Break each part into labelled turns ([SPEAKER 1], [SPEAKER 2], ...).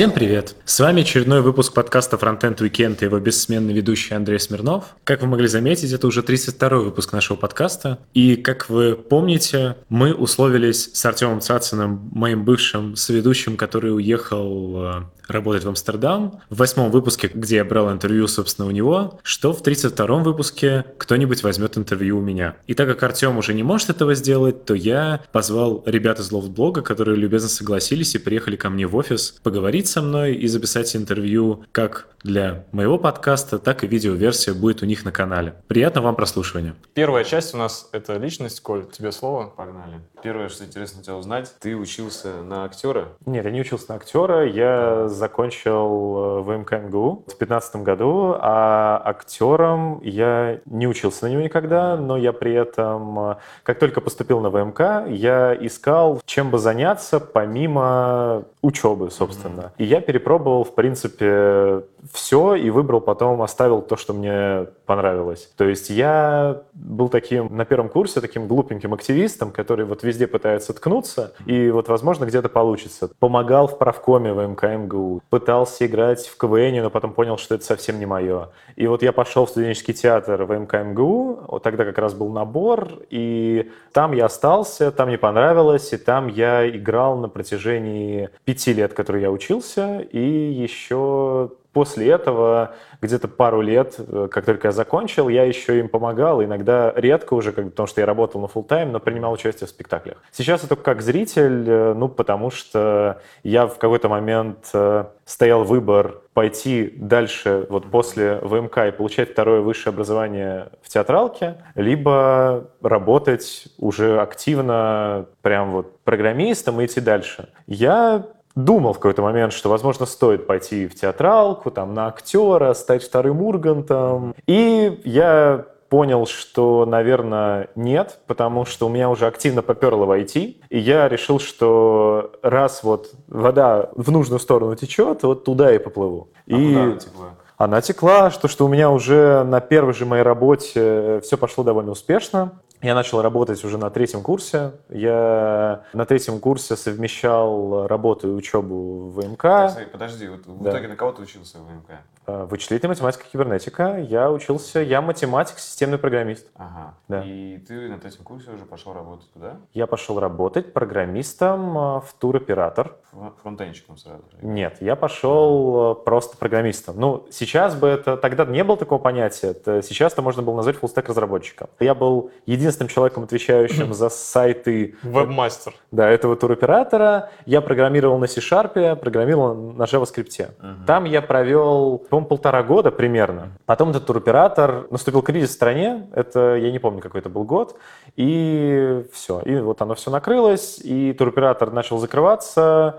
[SPEAKER 1] Всем привет! С вами очередной выпуск подкаста Frontend Weekend и его бессменный ведущий Андрей Смирнов. Как вы могли заметить, это уже 32 выпуск нашего подкаста. И, как вы помните, мы условились с Артемом Цациным, моим бывшим соведущим, который уехал э, работать в Амстердам, в восьмом выпуске, где я брал интервью, собственно, у него, что в 32-м выпуске кто-нибудь возьмет интервью у меня. И так как Артем уже не может этого сделать, то я позвал ребят из Лофтблога, которые любезно согласились и приехали ко мне в офис поговорить со мной и записать интервью как для моего подкаста, так и видеоверсия будет у них на канале. Приятного вам прослушивания.
[SPEAKER 2] Первая часть у нас — это личность. Коль, тебе слово.
[SPEAKER 3] Погнали. Первое, что интересно тебя узнать, ты учился на актера?
[SPEAKER 1] Нет, я не учился на актера. Я закончил э, в МКМГУ в 2015 году, а актером я не учился на него никогда, но я при этом, э, как только поступил на ВМК, я искал, чем бы заняться помимо учебы, собственно. Mm-hmm. И я перепробовал, в принципе, все и выбрал потом, оставил то, что мне понравилось. То есть я был таким на первом курсе, таким глупеньким активистом, который вот везде пытается ткнуться, и вот, возможно, где-то получится. Помогал в правкоме в МКМГУ, пытался играть в КВН, но потом понял, что это совсем не мое. И вот я пошел в студенческий театр в МКМГУ, вот тогда как раз был набор, и там я остался, там мне понравилось, и там я играл на протяжении пяти лет, которые я учился, и еще после этого, где-то пару лет, э, как только я закончил, я еще им помогал, иногда редко уже, потому что я работал на full тайм но принимал участие в спектаклях. Сейчас это как зритель, э, ну, потому что я в какой-то момент э, стоял выбор пойти дальше, вот после ВМК и получать второе высшее образование в театралке, либо работать уже активно прям вот программистом и идти дальше. Я думал в какой-то момент, что, возможно, стоит пойти в театралку, там, на актера, стать вторым Ургантом. И я понял, что, наверное, нет, потому что у меня уже активно поперло в IT, и я решил, что раз вот вода в нужную сторону течет, вот туда и поплыву.
[SPEAKER 3] А и... куда она текла?
[SPEAKER 1] Она текла, что, что у меня уже на первой же моей работе все пошло довольно успешно. Я начал работать уже на третьем курсе. Я на третьем курсе совмещал работу и учебу в МК.
[SPEAKER 3] Подожди, вот в да. итоге на кого ты учился в МК?
[SPEAKER 1] А, вычислительная математика и кибернетика. Я учился, я математик, системный программист.
[SPEAKER 3] Ага. Да. И ты на третьем курсе уже пошел работать туда?
[SPEAKER 1] Я пошел работать программистом а, в туроператор.
[SPEAKER 3] Фронтенщиком сразу?
[SPEAKER 1] Нет, я пошел ага. просто программистом. Ну, сейчас бы это, тогда не было такого понятия. Это, сейчас это можно было назвать фуллстек разработчиком. Я был единственным человеком, отвечающим за сайты...
[SPEAKER 2] Вебмастер.
[SPEAKER 1] Да, этого туроператора. Я программировал на C-Sharp, программировал на JavaScript. Ага. Там я провел по-моему, полтора года примерно. Потом этот туроператор, наступил кризис в стране, это, я не помню, какой это был год, и все. И вот оно все накрылось, и туроператор начал закрываться, Э,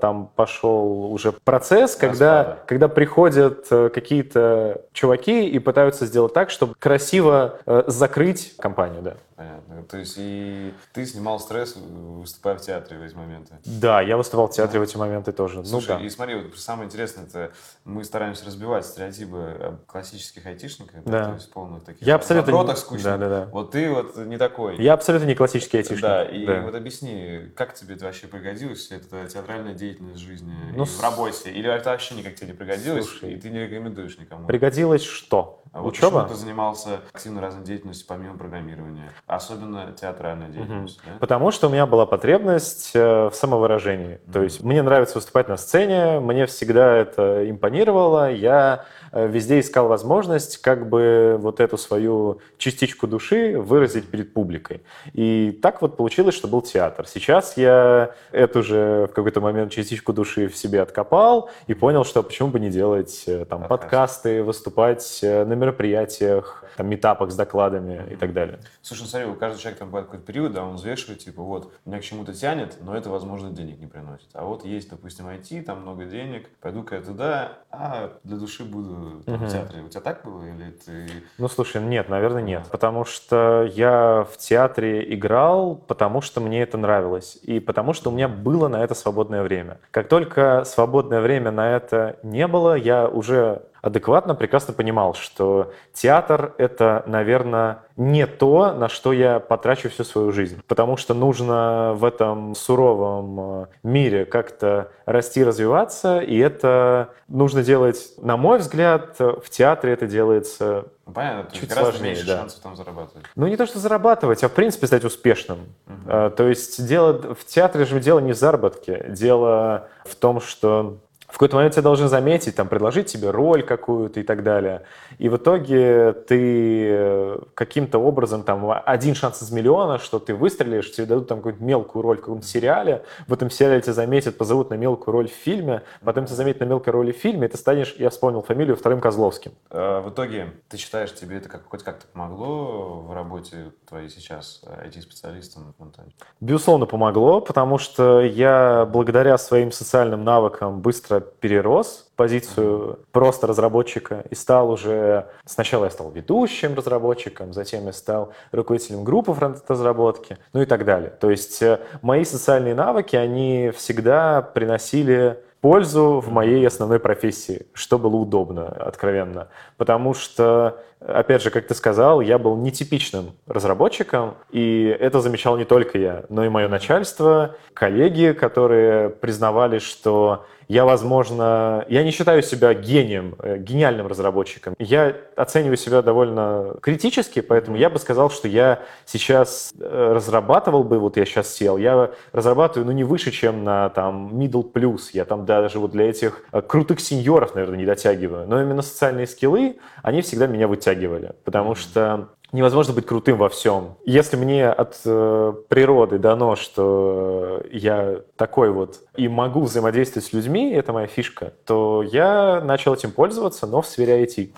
[SPEAKER 1] там пошел уже процесс, когда, когда приходят э, какие-то чуваки и пытаются сделать так, чтобы красиво э, закрыть компанию, да.
[SPEAKER 3] Понятно. То есть и ты снимал стресс, выступая в театре в эти моменты?
[SPEAKER 1] Да, я выступал в театре в эти моменты тоже.
[SPEAKER 3] Слушай,
[SPEAKER 1] ну, да.
[SPEAKER 3] и смотри, вот самое интересное, это мы стараемся разбивать стереотипы классических айтишников, да. то есть полных таких
[SPEAKER 1] я абсолютно
[SPEAKER 3] не... скучных. Да, да, да. Вот ты вот не такой.
[SPEAKER 1] Я абсолютно не классический айтишник.
[SPEAKER 3] Да, и да. вот объясни, как тебе это вообще пригодилось, это театральная деятельность в жизни ну, в работе? Или это вообще никак тебе не пригодилось, слушай, и ты не рекомендуешь никому?
[SPEAKER 1] Пригодилось что?
[SPEAKER 3] А вот Учеба? ты занимался активно разной деятельностью помимо программирования, особенно театральная деятельность. Угу. Да?
[SPEAKER 1] Потому что у меня была потребность э, в самовыражении. Угу. То есть мне нравится выступать на сцене, мне всегда это импонировало, я везде искал возможность как бы вот эту свою частичку души выразить перед публикой. И так вот получилось, что был театр. Сейчас я эту же в какой-то момент частичку души в себе откопал и понял, что почему бы не делать э, там подкасты, выступать э, на мероприятиях, там, метапах с докладами и так далее.
[SPEAKER 3] Слушай, ну смотри, у каждого человека бывает какой-то период, да, он взвешивает, типа, вот, меня к чему-то тянет, но это, возможно, денег не приносит. А вот есть, допустим, IT, там много денег, пойду-ка я туда, а для души буду там, угу. в театре. У тебя так было или ты...
[SPEAKER 1] Ну, слушай, нет, наверное, нет. Потому что я в театре играл, потому что мне это нравилось. И потому что у меня было на это свободное время. Как только свободное время на это не было, я уже адекватно прекрасно понимал, что театр — это, наверное, не то, на что я потрачу всю свою жизнь. Потому что нужно в этом суровом э, мире как-то расти, развиваться, и это нужно делать, на мой взгляд, в театре это делается
[SPEAKER 3] Ну, понятно,
[SPEAKER 1] Чуть сложнее,
[SPEAKER 3] меньше
[SPEAKER 1] да.
[SPEAKER 3] шансов там зарабатывать.
[SPEAKER 1] Ну, не то, что зарабатывать, а в принципе стать успешным. А, То есть дело в театре же дело не в заработке. Дело в том, что в какой-то момент тебя должны заметить, там, предложить тебе роль какую-то и так далее. И в итоге ты э, каким-то образом, там, один шанс из миллиона, что ты выстрелишь, тебе дадут там какую-то мелкую роль в каком-то сериале, в этом сериале тебя заметят, позовут на мелкую роль в фильме, потом тебя заметят на мелкой роли в фильме, и ты станешь, я вспомнил фамилию, вторым Козловским.
[SPEAKER 3] А, В итоге, ты считаешь, тебе это как, хоть как-то помогло в работе твоей сейчас э, IT-специалистом монтаже?
[SPEAKER 1] Безусловно, помогло, потому что я благодаря своим социальным навыкам быстро перерос позицию просто разработчика и стал уже... Сначала я стал ведущим разработчиком, затем я стал руководителем группы фронт-разработки, ну и так далее. То есть э, мои социальные навыки, они всегда приносили пользу в моей основной профессии, что было удобно, откровенно. Потому что, опять же, как ты сказал, я был нетипичным разработчиком, и это замечал не только я, но и мое начальство, коллеги, которые признавали, что я, возможно, я не считаю себя гением, э, гениальным разработчиком. Я оцениваю себя довольно критически, поэтому я бы сказал, что я сейчас э, разрабатывал бы, вот я сейчас сел, я разрабатываю, ну, не выше, чем на там middle plus. Я там даже вот для этих э, крутых сеньоров, наверное, не дотягиваю. Но именно социальные скиллы, они всегда меня вытягивали, потому что невозможно быть крутым во всем. Если мне от э, природы дано, что я такой вот и могу взаимодействовать с людьми, это моя фишка, то я начал этим пользоваться, но в сфере IT.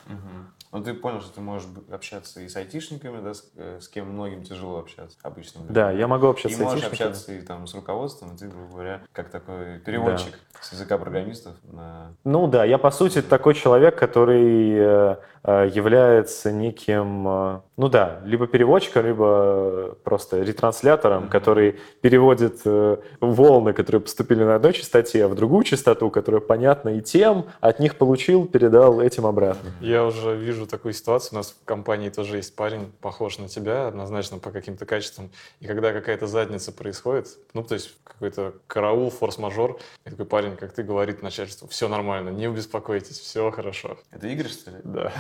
[SPEAKER 3] Ну, ты понял, что ты можешь общаться и с айтишниками, да, с, э, с кем многим тяжело общаться, обычным людям.
[SPEAKER 1] Да, я могу общаться
[SPEAKER 3] И
[SPEAKER 1] с
[SPEAKER 3] можешь
[SPEAKER 1] айтишниками.
[SPEAKER 3] общаться и там с руководством, и ты, грубо говоря, как такой переводчик с языка программистов на...
[SPEAKER 1] Ну да, я по сути такой человек, который э, является неким, э, ну да, либо переводчиком, либо просто ретранслятором, который переводит э, волны, которые поступили на одной частоте, в другую частоту, которая понятна и тем, от них получил, передал этим обратно.
[SPEAKER 2] Я уже вижу такую ситуацию. У нас в компании тоже есть парень, похож на тебя, однозначно по каким-то качествам. И когда какая-то задница происходит, ну, то есть какой-то караул, форс-мажор, и такой парень, как ты, говорит начальству, все нормально, не беспокойтесь, все хорошо.
[SPEAKER 3] Это Игорь, что ли?
[SPEAKER 2] Да.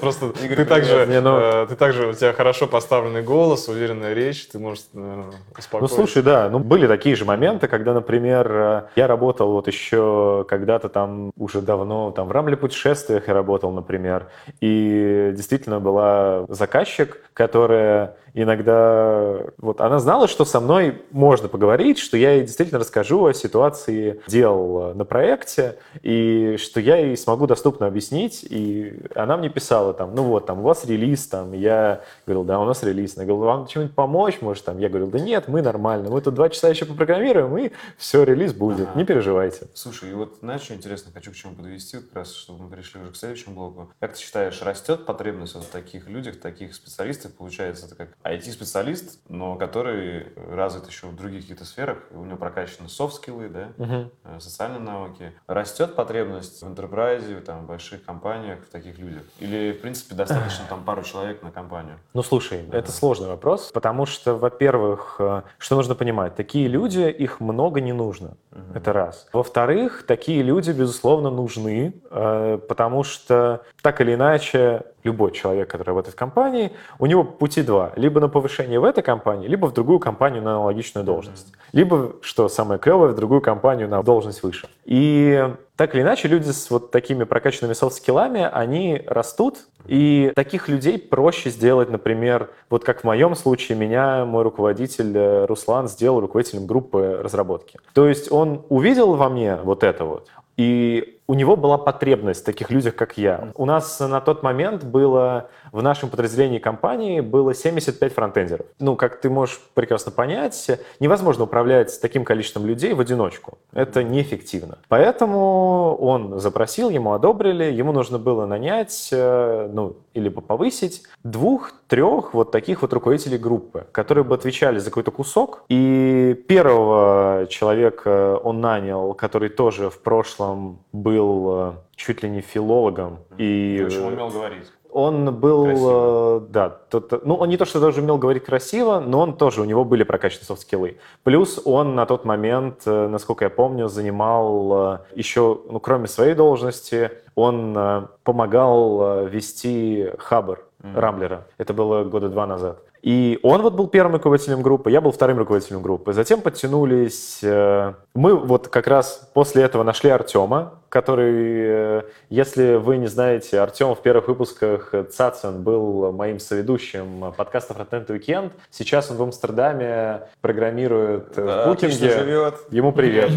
[SPEAKER 2] Просто ты также, э, ты также, у тебя хорошо поставленный голос, уверенная речь, ты можешь э,
[SPEAKER 1] Ну, слушай, да, ну, были такие же моменты, когда, например, э, я работал вот еще когда-то там уже давно, там в Рамле путешествиях я работал, например, и действительно была заказчик, которая иногда, вот она знала, что со мной можно поговорить, что я ей действительно расскажу о ситуации дел на проекте, и что я ей смогу доступно объяснить, и она мне писала там, ну вот, там, у вас релиз, там, я говорил, да, у нас релиз, она говорила, вам чем-нибудь помочь, может, там, я говорил, да нет, мы нормально, мы тут два часа еще попрограммируем, и все, релиз будет,
[SPEAKER 3] Ага.
[SPEAKER 1] не переживайте.
[SPEAKER 3] Слушай, и вот знаешь, что интересно, хочу к чему подвести, как раз, чтобы мы перешли уже к следующему блоку. Как ты считаешь, растет потребность вот в таких людях, таких специалистах? Получается, это как IT-специалист, но который развит еще в других каких-то сферах, у него прокачаны софт-скиллы, да, э, социальные навыки. Растет потребность в enterprise, там, в больших компаниях в таких людях? Или, в принципе, достаточно там пару человек на компанию?
[SPEAKER 1] Ну, слушай, это сложный вопрос, потому что, во-первых, э, что нужно понимать, такие люди, их много не нужно,
[SPEAKER 3] Мгм.
[SPEAKER 1] это раз. Во-вторых, такие люди, безусловно, нужны, э, потому что, так или иначе, любой человек, который работает в компании, у него пути два. Либо на повышение в этой компании, либо в другую компанию на аналогичную должность. Либо, что самое клевое, в другую компанию на должность выше. И так или иначе, люди с вот такими прокачанными софт-скиллами, они растут, и таких людей проще сделать, например, вот как в моем случае, меня мой руководитель э, Руслан сделал руководителем группы разработки. То есть он увидел во мне вот это вот, и у него была потребность в таких людях, как я. У нас на тот момент было в нашем подразделении компании было 75 фронтендеров. Ну, как ты можешь прекрасно понять, невозможно управлять таким количеством людей в одиночку. Это неэффективно. Поэтому он запросил, ему одобрили, ему нужно было нанять, э, ну, или повысить двух-трех вот таких вот руководителей группы, которые бы отвечали за какой-то кусок. И первого человека он нанял, который тоже в прошлом был э, чуть ли не филологом. И
[SPEAKER 3] В умел говорить.
[SPEAKER 1] Он был,
[SPEAKER 3] Красиво.
[SPEAKER 1] э, да, тот- ну он не то, что даже умел говорить красиво, но он тоже, у него были прокачаны софт-скиллы. Плюс он на тот момент, э, насколько я помню, занимал э, еще, ну кроме своей должности, он помогал вести Хабр
[SPEAKER 3] Мгм.
[SPEAKER 1] Рамблера. Это было года два назад. И он вот был первым руководителем группы, я был вторым руководителем группы. Затем подтянулись... Мы вот как раз после этого нашли Артема, который, э, если вы не знаете, Артем в первых выпусках Цацин был моим соведущим подкаста Frontend Weekend. Сейчас он в Амстердаме программирует э,
[SPEAKER 3] Да,
[SPEAKER 1] в Букинге.
[SPEAKER 3] живет.
[SPEAKER 1] Ему привет.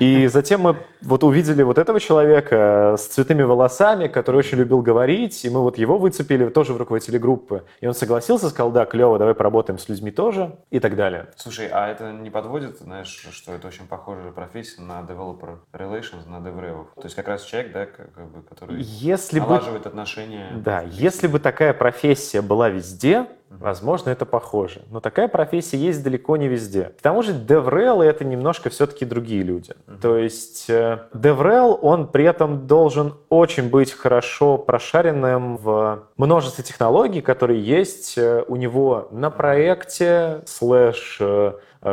[SPEAKER 1] И затем мы вот увидели вот этого человека с цветными волосами, который очень любил говорить, и мы вот его выцепили тоже в руководителе группы. И он согласился, сказал, да, клево, давай поработаем с людьми тоже, и так далее.
[SPEAKER 3] Слушай, а это не подводит, знаешь, что это очень похожая профессия на developer relations, на девревов? То есть как раз человек, да, как, бы, который
[SPEAKER 1] Если бы,
[SPEAKER 3] налаживает отношения.
[SPEAKER 1] да, если бы такая профессия была везде, возможно, это похоже. Но такая профессия есть далеко не везде. К тому же DevRel это немножко все-таки другие люди. То есть э, DevRel, он при этом должен очень быть хорошо прошаренным в множестве технологий, которые есть э, у него на проекте, слэш э,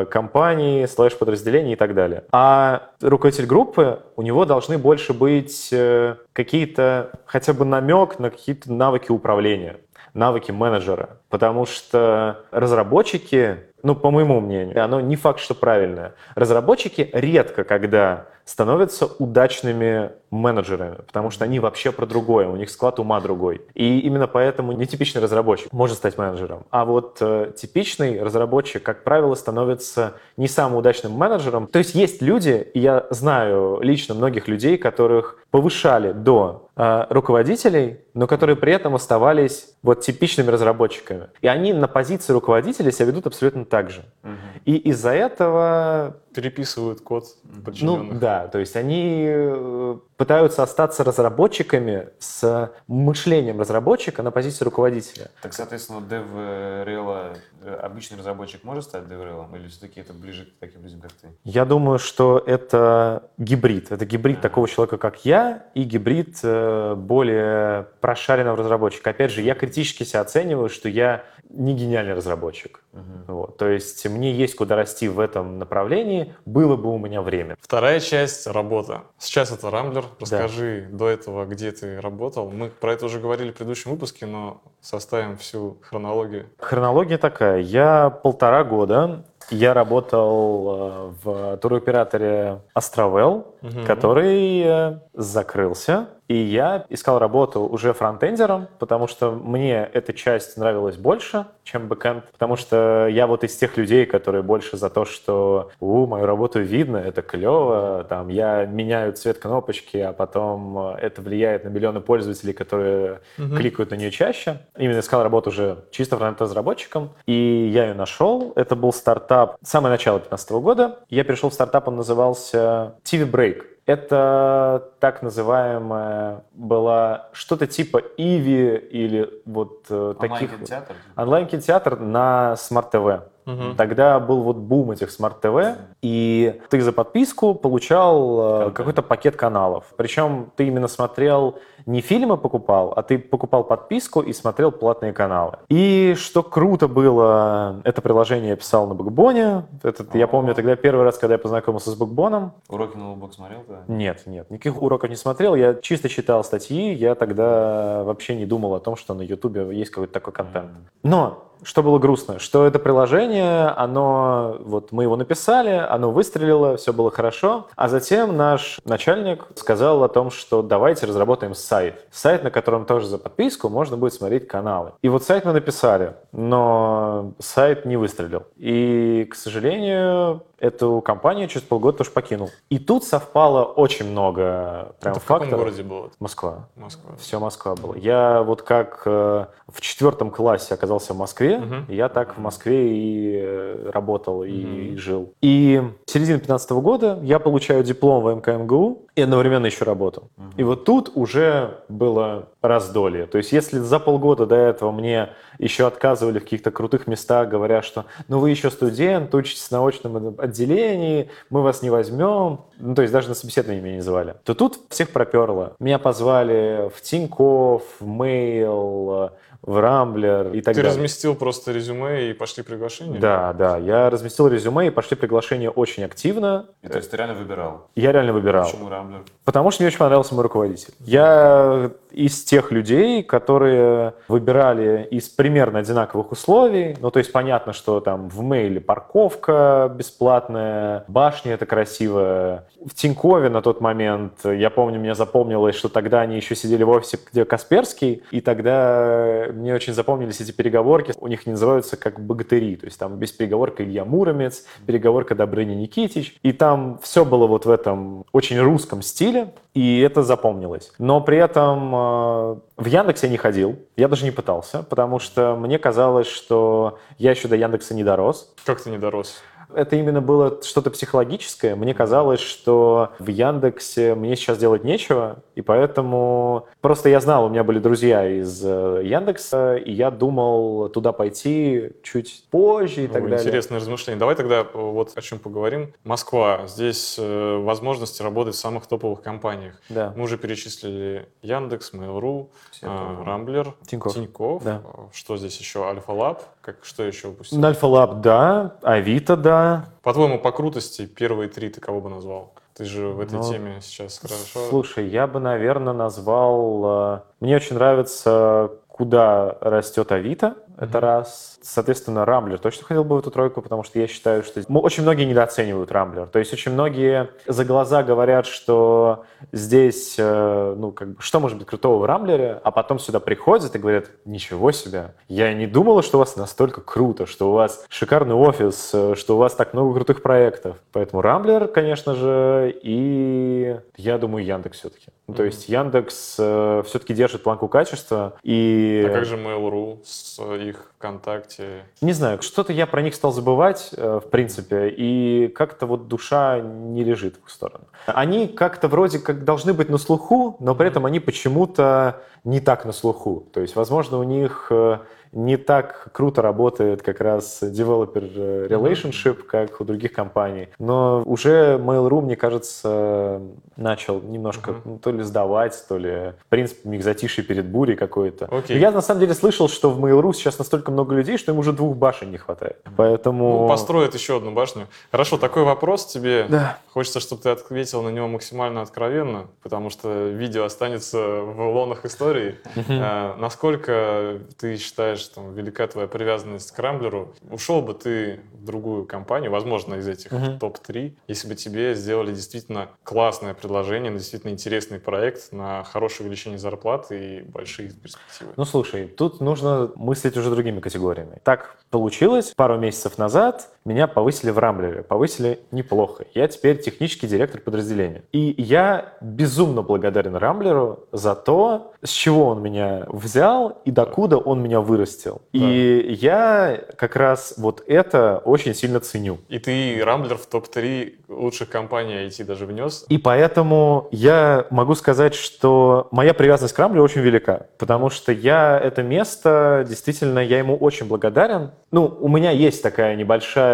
[SPEAKER 1] компании, слэш подразделений и так далее. А руководитель группы, у него должны больше быть э, какие-то, хотя бы намек на какие-то навыки управления навыки менеджера. Потому что разработчики, ну, по моему мнению, оно не факт, что правильное. Разработчики редко когда становятся удачными менеджерами, потому что они вообще про другое, у них склад ума другой. И именно поэтому нетипичный разработчик может стать менеджером. А вот э, типичный разработчик, как правило, становится не самым удачным менеджером. То есть есть люди, и я знаю лично многих людей, которых повышали до э, руководителей, но которые при этом оставались вот типичными разработчиками. И они на позиции руководителя себя ведут абсолютно так же.
[SPEAKER 3] Мгм.
[SPEAKER 1] И из-за этого
[SPEAKER 2] Переписывают код
[SPEAKER 1] ну
[SPEAKER 2] подчиненных.
[SPEAKER 1] да, то есть они э, пытаются остаться разработчиками с мышлением разработчика на позиции руководителя.
[SPEAKER 3] Так, соответственно, DevRel, э, обычный разработчик может стать DevRel, или все-таки это ближе к таким людям, как ты?
[SPEAKER 1] Я думаю, что это гибрид. Это гибрид такого человека, как я, и гибрид э, более прошаренного разработчика. Опять же, я критически себя оцениваю, что я не гениальный разработчик. Вот. То есть мне есть куда расти в этом направлении, было бы у меня время.
[SPEAKER 2] Вторая часть — работа. Сейчас это Рамблер. Расскажи до этого, где ты работал. Мы про это уже говорили в предыдущем выпуске, но составим всю хронологию.
[SPEAKER 1] Хронология такая. Я полтора года я работал э, в туроператоре Astrovel,
[SPEAKER 2] Мгм.
[SPEAKER 1] который э, закрылся. И я искал работу уже фронтендером, потому что мне эта часть нравилась больше, чем бэкэнд. Потому что я вот из тех людей, которые больше за то, что «У, мою работу видно, это клево, там, я меняю цвет кнопочки, а потом э, это влияет на миллионы пользователей, которые
[SPEAKER 2] Мгм.
[SPEAKER 1] кликают на нее чаще». Именно искал работу уже чисто фронтенд-разработчиком, и я ее нашел. Это был стартап, самое начало 2015 года. Я пришел в стартап, он назывался TV Break. Это так называемая была что-то типа Иви или вот э, таких...
[SPEAKER 3] Онлайн-кинотеатр?
[SPEAKER 1] Онлайн-кинотеатр на смарт-ТВ.
[SPEAKER 2] Мгм.
[SPEAKER 1] Тогда был вот бум этих смарт-ТВ, и ты за подписку получал э, какой-то пакет каналов. Причем ты именно смотрел, не фильмы покупал, а ты покупал подписку и смотрел платные каналы. И что круто было, это приложение я писал на Бэкбоне. Этот, я помню тогда первый раз, когда я познакомился с Бэкбоном,
[SPEAKER 3] Уроки на ноутбук смотрел тогда?
[SPEAKER 1] нет, нет, никаких уроков не смотрел, я чисто читал статьи, я тогда вообще не думал о том, что на Ютубе есть какой-то такой контент. Но что было грустно, что это приложение, оно, вот мы его написали, оно выстрелило, все было хорошо, а затем наш начальник сказал о том, что давайте разработаем сайт. Сайт, на котором тоже за подписку можно будет смотреть каналы. И вот сайт мы написали, но сайт не выстрелил. И, к сожалению, эту компанию через полгода тоже покинул. И тут совпало очень много прям
[SPEAKER 2] Это в каком
[SPEAKER 1] факторов.
[SPEAKER 2] городе было?
[SPEAKER 1] Москва.
[SPEAKER 2] Москва.
[SPEAKER 1] Все Москва была. Я вот как э, в четвертом классе оказался в Москве, и я так в Москве и э, работал, и,
[SPEAKER 2] Мгм.
[SPEAKER 1] и жил. И в середине 15 года я получаю диплом в МКМГУ и одновременно еще работал. И вот тут уже было раздолье. То есть если за полгода до этого мне еще отказывали в каких-то крутых местах, говоря, что ну вы еще студент, учитесь на очном отделении, мы вас не возьмем, ну то есть даже на собеседование меня не звали, то тут всех проперло. Меня позвали в Тинькофф, в Mail, в Рамблер и так
[SPEAKER 2] Ты
[SPEAKER 1] далее.
[SPEAKER 2] разместил просто резюме и пошли приглашения?
[SPEAKER 1] Да, да, я разместил резюме и пошли приглашения очень активно.
[SPEAKER 3] И, то есть ты реально выбирал.
[SPEAKER 1] Я реально выбирал.
[SPEAKER 3] Почему Рамблер?
[SPEAKER 1] Потому что мне очень понравился мой руководитель. Я из тех людей, которые выбирали из примерно одинаковых условий. Ну, то есть понятно, что там в мейле парковка бесплатная, башня это красивая. В Тинькове на тот момент, я помню, мне запомнилось, что тогда они еще сидели в офисе, где Касперский, и тогда мне очень запомнились эти переговорки. У них не называются как богатыри, то есть там без переговорка Илья Муромец, переговорка Добрыня Никитич, и там все было вот в этом очень русском стиле, и это запомнилось. Но при этом э, в Яндекс я не ходил, я даже не пытался, потому что мне казалось, что я еще до Яндекса не дорос.
[SPEAKER 2] Как ты не дорос?
[SPEAKER 1] Это именно было что-то психологическое. Мне казалось, что в Яндексе мне сейчас делать нечего, и поэтому просто я знал, у меня были друзья из э, Яндекса, и я думал туда пойти чуть позже и так
[SPEAKER 2] Ой,
[SPEAKER 1] далее.
[SPEAKER 2] Интересное размышление. Давай тогда э, вот о чем поговорим. Москва. Здесь э, возможности работать в самых топовых компаниях.
[SPEAKER 1] Да.
[SPEAKER 2] Мы уже перечислили Яндекс, Mail.ru,
[SPEAKER 3] топовые.
[SPEAKER 2] Рамблер,
[SPEAKER 1] Тинькофф.
[SPEAKER 2] Тинькофф.
[SPEAKER 1] Да.
[SPEAKER 2] Что здесь еще? Альфа-Лаб. Как, что еще упустил?
[SPEAKER 1] На Альфа-Лаб, да, Авито, да.
[SPEAKER 2] По-твоему, по крутости первые три ты кого бы назвал? Ты же в этой
[SPEAKER 1] Ну,
[SPEAKER 2] теме сейчас хорошо.
[SPEAKER 1] Слушай, я бы, наверное, назвал... э, Мне очень нравится, куда растет Авито, это раз. Соответственно, Рамблер точно ходил бы в эту тройку, потому что я считаю, что... Очень многие недооценивают Рамблер. То есть очень многие за глаза говорят, что здесь, э, ну, как бы, что может быть крутого в Рамблере, а потом сюда приходят и говорят, ничего себе, я не думала, что у вас настолько круто, что у вас шикарный офис, э, что у вас так много крутых проектов. Поэтому Рамблер, конечно же, и я думаю, Яндекс все-таки. Ну, то есть Яндекс все-таки держит планку качества, и...
[SPEAKER 2] А как же Mail.ru с их ВКонтакте?
[SPEAKER 1] Не знаю, что-то я про них стал забывать, э, в принципе, и как-то вот душа не лежит в их сторону. Они как-то вроде как должны быть на слуху, но при этом они почему-то не так на слуху. То есть, возможно, у них э, не так круто работает как раз developer э, relationship, как у других компаний. Но уже Mail.ru, мне кажется, начал немножко ну, то ли сдавать, то ли, в принципе, миг затишье перед бурей какой-то. Но Я на самом деле слышал, что в Mail.ru сейчас настолько много людей, что им уже двух башен не хватает. Поэтому...
[SPEAKER 2] Ну, построят еще одну башню. Хорошо, такой вопрос тебе.
[SPEAKER 1] Да.
[SPEAKER 2] Хочется, чтобы ты ответил на него максимально откровенно, потому что видео останется в лонах истории. А, насколько ты считаешь, там, велика твоя привязанность к Рамблеру? Ушел бы ты в другую компанию, возможно, из этих
[SPEAKER 1] Мгм.
[SPEAKER 2] топ-3, если бы тебе сделали действительно классное предложение, действительно интересный проект на хорошее увеличение зарплаты и большие перспективы?
[SPEAKER 1] Ну, слушай, тут нужно мыслить уже другими категориями. Так получилось, пару месяцев назад меня повысили в Рамблере, повысили неплохо. Я теперь технический директор подразделения. И я безумно благодарен Рамблеру за то, с чего он меня взял и докуда он меня вырастил. И я как раз вот это очень сильно ценю.
[SPEAKER 2] И ты Рамблер в топ-3 лучших компаний IT даже внес?
[SPEAKER 1] И поэтому я могу сказать, что моя привязанность к Рамблеру очень велика, потому что я это место, действительно, я ему очень благодарен. Ну, у меня есть такая небольшая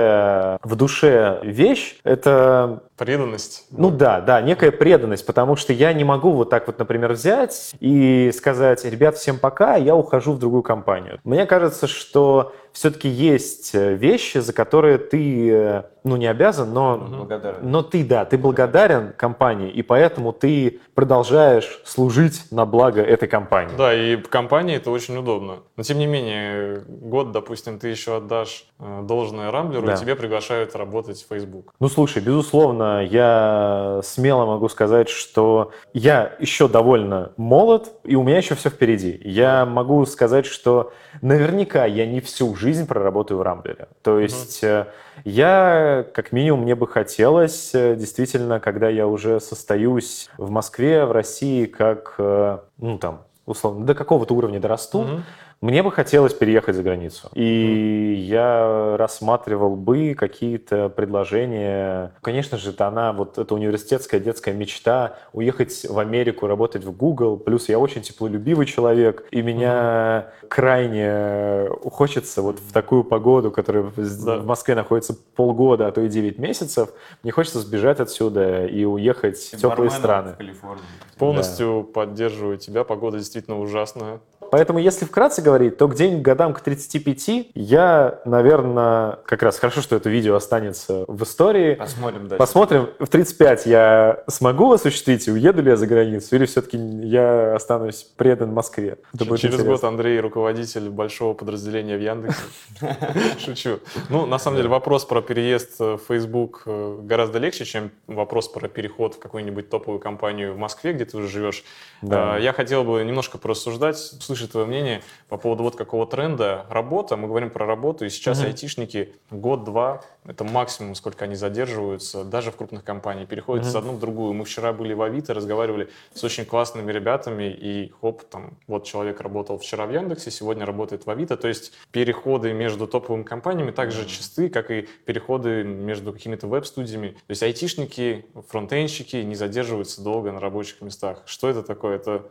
[SPEAKER 1] в душе вещь, это
[SPEAKER 2] Преданность?
[SPEAKER 1] ну да, да, некая преданность, потому что я не могу вот так вот, например, взять и сказать, ребят, всем пока, я ухожу в другую компанию. Мне кажется, что все-таки есть э, вещи, за которые ты, э, ну, не обязан, но
[SPEAKER 3] Благодарен.
[SPEAKER 1] но ты, да, ты благодарен компании, и поэтому ты продолжаешь служить на благо этой компании.
[SPEAKER 2] Да, и в компании это очень удобно. Но тем не менее, год, допустим, ты еще отдашь э, должное Рамблеру,
[SPEAKER 1] Да.
[SPEAKER 2] и тебе приглашают работать в Facebook.
[SPEAKER 1] Ну, слушай, безусловно, я смело могу сказать, что я еще довольно молод, и у меня еще все впереди. Я могу сказать, что наверняка я не всю жизнь проработаю в Рамблере. То есть э, я, как минимум, мне бы хотелось, э, действительно, когда я уже состоюсь в Москве, в России, как, э, ну, там, условно, до какого-то уровня дорасту,
[SPEAKER 2] Мгм.
[SPEAKER 1] Мне бы хотелось переехать за границу. И я рассматривал бы какие-то предложения. Конечно же, это она, вот эта университетская детская мечта, уехать в Америку, работать в Google. Плюс я очень теплолюбивый человек, и меня крайне хочется вот в такую погоду, которая в Москве находится полгода, а то и 9 месяцев, мне хочется сбежать отсюда и уехать в теплые страны.
[SPEAKER 3] В.
[SPEAKER 2] Полностью поддерживаю тебя. Погода действительно ужасная.
[SPEAKER 1] Поэтому, если вкратце говорить, то где-нибудь годам к 35 я, наверное, как раз хорошо, что это видео останется в истории.
[SPEAKER 3] Посмотрим дальше.
[SPEAKER 1] Посмотрим, в 35 я смогу осуществить, и уеду ли я за границу, или все-таки я останусь предан Москве. Это
[SPEAKER 2] Через
[SPEAKER 1] интересно.
[SPEAKER 2] год Андрей руководитель большого подразделения в Яндексе. Шучу. Ну, на самом деле, вопрос про переезд в Facebook э, гораздо легче, чем вопрос про переход в какую-нибудь топовую компанию в Москве, где ты уже живешь.
[SPEAKER 1] Да.
[SPEAKER 2] Э, Я хотел бы немножко порассуждать, услышать твое мнение по поводу вот какого тренда. Работа, мы говорим про работу, и сейчас
[SPEAKER 1] Мгм.
[SPEAKER 2] айтишники год-два, это максимум, сколько они задерживаются, даже в крупных компаниях, переходят
[SPEAKER 1] Мгм.
[SPEAKER 2] с одну в другую. Мы вчера были в Авито, разговаривали с очень классными ребятами, и хоп, там, вот человек работал вчера в Яндексе, сегодня работает в Авито. То есть переходы между топовыми компаниями так же чисты, как и переходы между какими-то веб-студиями. То есть айтишники, фронтенщики не задерживаются долго на рабочих местах. Что это такое? Это,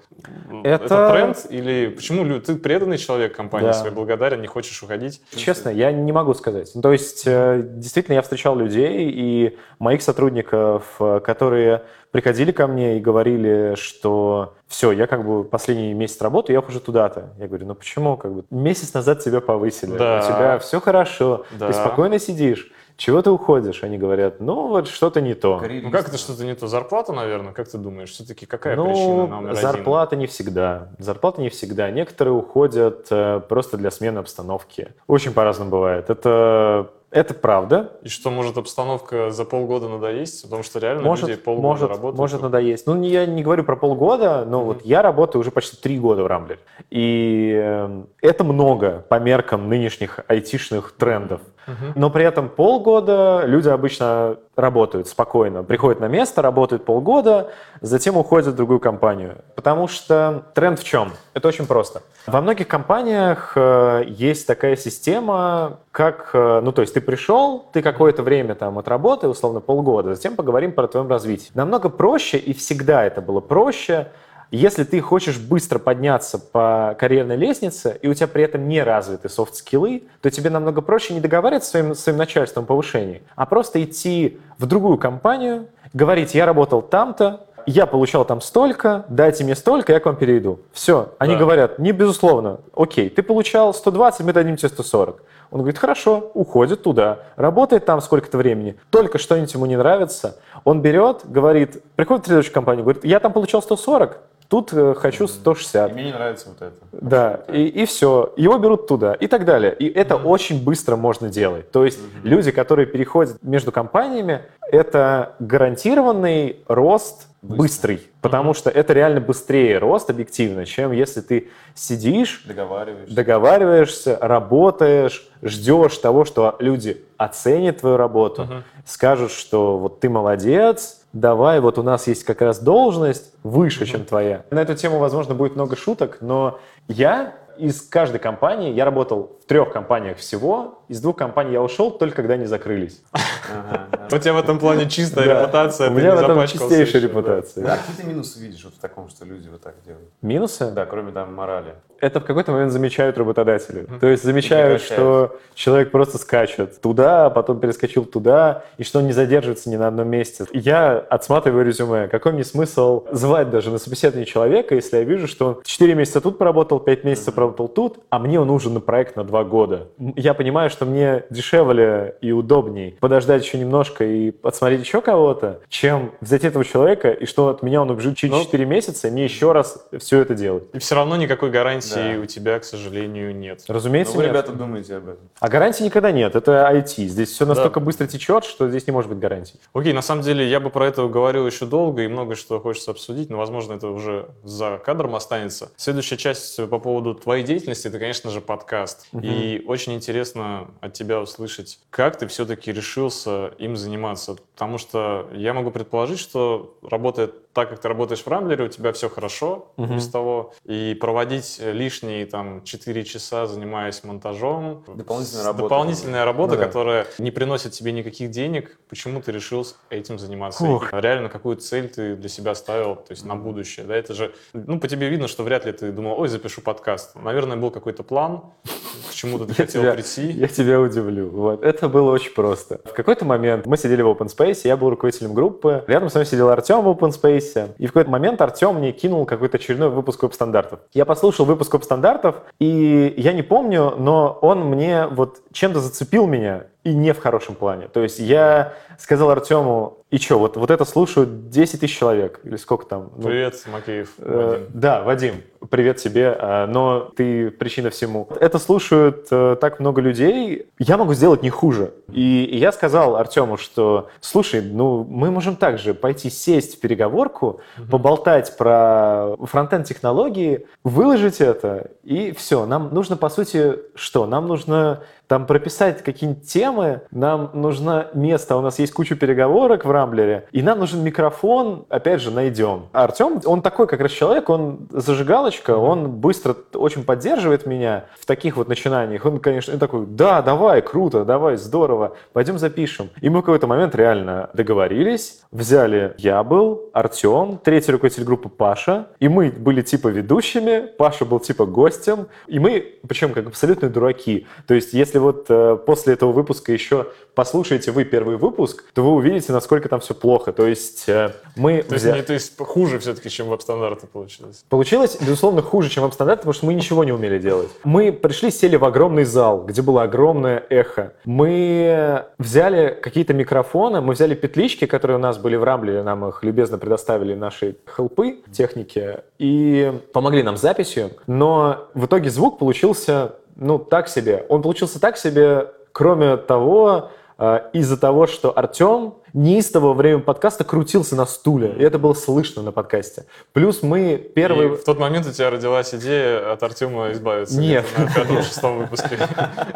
[SPEAKER 2] это...
[SPEAKER 1] Это-
[SPEAKER 2] тренд? Или почему лю- ты преданный человек компании
[SPEAKER 1] Да.
[SPEAKER 2] своей, благодарен, не хочешь уходить?
[SPEAKER 1] Честно, я не могу сказать. Ну, То есть, э, действительно, я встречал людей и моих сотрудников, э, которые приходили ко мне и говорили, что все, я как бы последний месяц работаю, я ухожу туда-то. Я говорю, ну почему? Как бы месяц назад тебя повысили,
[SPEAKER 2] Да.
[SPEAKER 1] у тебя все хорошо,
[SPEAKER 2] Да.
[SPEAKER 1] ты спокойно сидишь. Чего ты уходишь? Они говорят, ну вот что-то не то.
[SPEAKER 2] Ну как это что-то не то? Зарплата, наверное? Как ты думаешь? Все-таки какая
[SPEAKER 1] ну,
[SPEAKER 2] причина номер один?
[SPEAKER 1] зарплата не всегда. Зарплата не всегда. Некоторые уходят э, просто для смены обстановки. Очень по-разному бывает. Это, это правда.
[SPEAKER 2] И что, может, обстановка за полгода надоесть? Потому что реально
[SPEAKER 1] Может,
[SPEAKER 2] люди полгода
[SPEAKER 1] может,
[SPEAKER 2] работают.
[SPEAKER 1] может надоесть. Ну, я не говорю про полгода, но вот я работаю уже почти три года в Рамблере. И э, это много по меркам нынешних айтишных трендов. Но при этом полгода люди обычно работают спокойно, приходят на место, работают полгода, затем уходят в другую компанию. Потому что тренд в чем? Это очень просто. Во многих компаниях э, есть такая система, как, э, ну то есть ты пришел, ты какое-то время там отработай, условно полгода, затем поговорим про твоем развитии. Намного проще, и всегда это было проще, если ты хочешь быстро подняться по карьерной лестнице, и у тебя при этом не развиты софт-скиллы, то тебе намного проще не договариваться с своим, с своим начальством о повышении, а просто идти в другую компанию, говорить, я работал там-то, я получал там столько, дайте мне столько, я к вам перейду. Все. Они
[SPEAKER 2] Да.
[SPEAKER 1] говорят, не безусловно, окей, ты получал 120, мы дадим тебе 140. Он говорит, хорошо, уходит туда, работает там сколько-то времени, только что-нибудь ему не нравится, он берет, говорит, приходит в следующую компанию, говорит, я там получал 140, тут э, хочу
[SPEAKER 3] И
[SPEAKER 1] 160.
[SPEAKER 3] мне не нравится вот это.
[SPEAKER 1] Да, и, и все. Его берут туда и так далее. И это очень быстро можно делать. То есть люди, которые переходят между компаниями, это гарантированный рост быстрый. Потому что это реально быстрее рост объективно, чем если ты сидишь,
[SPEAKER 3] Договариваешься.
[SPEAKER 1] договариваешься, работаешь, ждешь того, что люди оценят твою работу,
[SPEAKER 2] Мгм.
[SPEAKER 1] скажут, что вот ты молодец, давай, вот у нас есть как раз должность выше, чем твоя. На эту тему, возможно, будет много шуток, но я из каждой компании, я работал трех компаниях всего, из двух компаний я ушел только когда они закрылись.
[SPEAKER 2] У тебя в этом плане чистая репутация.
[SPEAKER 1] У меня в этом чистейшая репутация.
[SPEAKER 3] Да, какие ты минусы видишь вот в таком, что люди вот так делают?
[SPEAKER 1] Минусы?
[SPEAKER 3] Да, кроме там морали.
[SPEAKER 1] это в какой-то момент замечают работодатели. То есть замечают, что человек просто скачет туда, а потом перескочил туда, и что он не задерживается ни на одном месте. Я отсматриваю резюме. Какой мне смысл звать даже на собеседование человека, если я вижу, что он 4 месяца тут поработал, 5 месяцев поработал тут, а мне он нужен на проект на 2 года. М, Я понимаю, что мне дешевле и удобней подождать еще немножко и подсмотреть еще кого-то, чем взять этого человека, и что от меня он убежит через
[SPEAKER 2] Ну,
[SPEAKER 1] 4 месяца, и мне еще раз все это делать.
[SPEAKER 2] И все равно никакой гарантии
[SPEAKER 3] Да.
[SPEAKER 2] у тебя, к сожалению, нет.
[SPEAKER 1] Разумеется,
[SPEAKER 3] Ну, вы,
[SPEAKER 1] нет.
[SPEAKER 3] ребята, думаете об этом.
[SPEAKER 1] А гарантий никогда нет. Это IT. Здесь все настолько быстро течет, что здесь не может быть гарантий.
[SPEAKER 2] Окей, на самом деле я бы про это говорил еще долго и много что хочется обсудить, но, возможно, это уже за кадром останется. Следующая часть по поводу твоей деятельности, это, конечно же, подкаст. И И очень интересно от тебя услышать, как ты все-таки решился им заниматься. Потому что я могу предположить, что работая так, как ты работаешь в Рамблере, у тебя все хорошо
[SPEAKER 1] Мгм.
[SPEAKER 2] без того. И проводить лишние там 4 часа, занимаясь монтажом,
[SPEAKER 3] Дополнительная работа.
[SPEAKER 2] дополнительная работа,
[SPEAKER 1] Ну да.
[SPEAKER 2] которая не приносит тебе никаких денег. Почему ты решил этим заниматься?
[SPEAKER 1] Фух.
[SPEAKER 2] Реально, какую цель ты для себя ставил, то есть на будущее? Да, это же, ну, по тебе видно, что вряд ли ты думал, ой, запишу подкаст. Наверное, был какой-то план, к чему ты хотел
[SPEAKER 1] тебя-
[SPEAKER 2] прийти.
[SPEAKER 1] Я тебя удивлю. Вот. Это было очень просто. В какой-то момент мы сидели в open space, я был руководителем группы, рядом со мной сидел Артем в open space, и в какой-то момент Артем мне кинул какой-то очередной выпуск веб-стандартов. Я послушал выпуск веб-стандартов, и я не помню, но он мне вот чем-то зацепил меня, и не в хорошем плане. То есть я сказал Артему, и что, вот, вот это слушают 10 тысяч человек, или сколько там? Ну,
[SPEAKER 2] Привет, Макеев.
[SPEAKER 1] Э,
[SPEAKER 2] Вадим.
[SPEAKER 1] Да, Вадим, привет тебе, а, но ты причина всему. Это слушают э, так много людей, я могу сделать не хуже. И я сказал Артему, что, слушай, ну мы можем также пойти сесть в переговорку, поболтать про фронтенд технологии, выложить это, и все. Нам нужно, по сути, что? Нам нужно там прописать какие-нибудь темы, нам нужно место, у нас есть куча переговорок в Рамблере, и нам нужен микрофон, опять же, найдем. А Артем, он такой как раз человек, он зажигалочка, он быстро очень поддерживает меня в таких вот начинаниях. Он, конечно, он такой, да, давай, круто, давай, здорово, пойдем запишем. И мы в какой-то момент реально договорились, взяли, я был, Артем, третий руководитель группы Паша, и мы были типа ведущими, Паша был типа гостем, и мы, причем как абсолютные дураки. То есть, если вот э, после этого выпуска еще послушаете вы первый выпуск, то вы увидите, насколько там все плохо. То есть, э, мы
[SPEAKER 2] То есть,
[SPEAKER 1] взя-
[SPEAKER 2] не- то есть хуже все-таки, чем веб-стандарты получилось.
[SPEAKER 1] Получилось, безусловно, хуже, чем веб-стандарт, потому что мы ничего не умели делать. Мы пришли, сели в огромный зал, где было огромное эхо. Мы взяли какие-то микрофоны, мы взяли петлички, которые у нас были в Рамблере, нам их любезно предоставили наши хелпы, техники, и помогли нам с записью. Но в итоге звук получился, ну, так себе. Он получился так себе, кроме того, э, из-за того, что Артем неистово во время подкаста крутился на стуле, и это было слышно на подкасте. Плюс мы первый...
[SPEAKER 2] И в тот момент у тебя родилась идея от Артема избавиться.
[SPEAKER 1] Нет.
[SPEAKER 2] На пятом-шестом выпуске.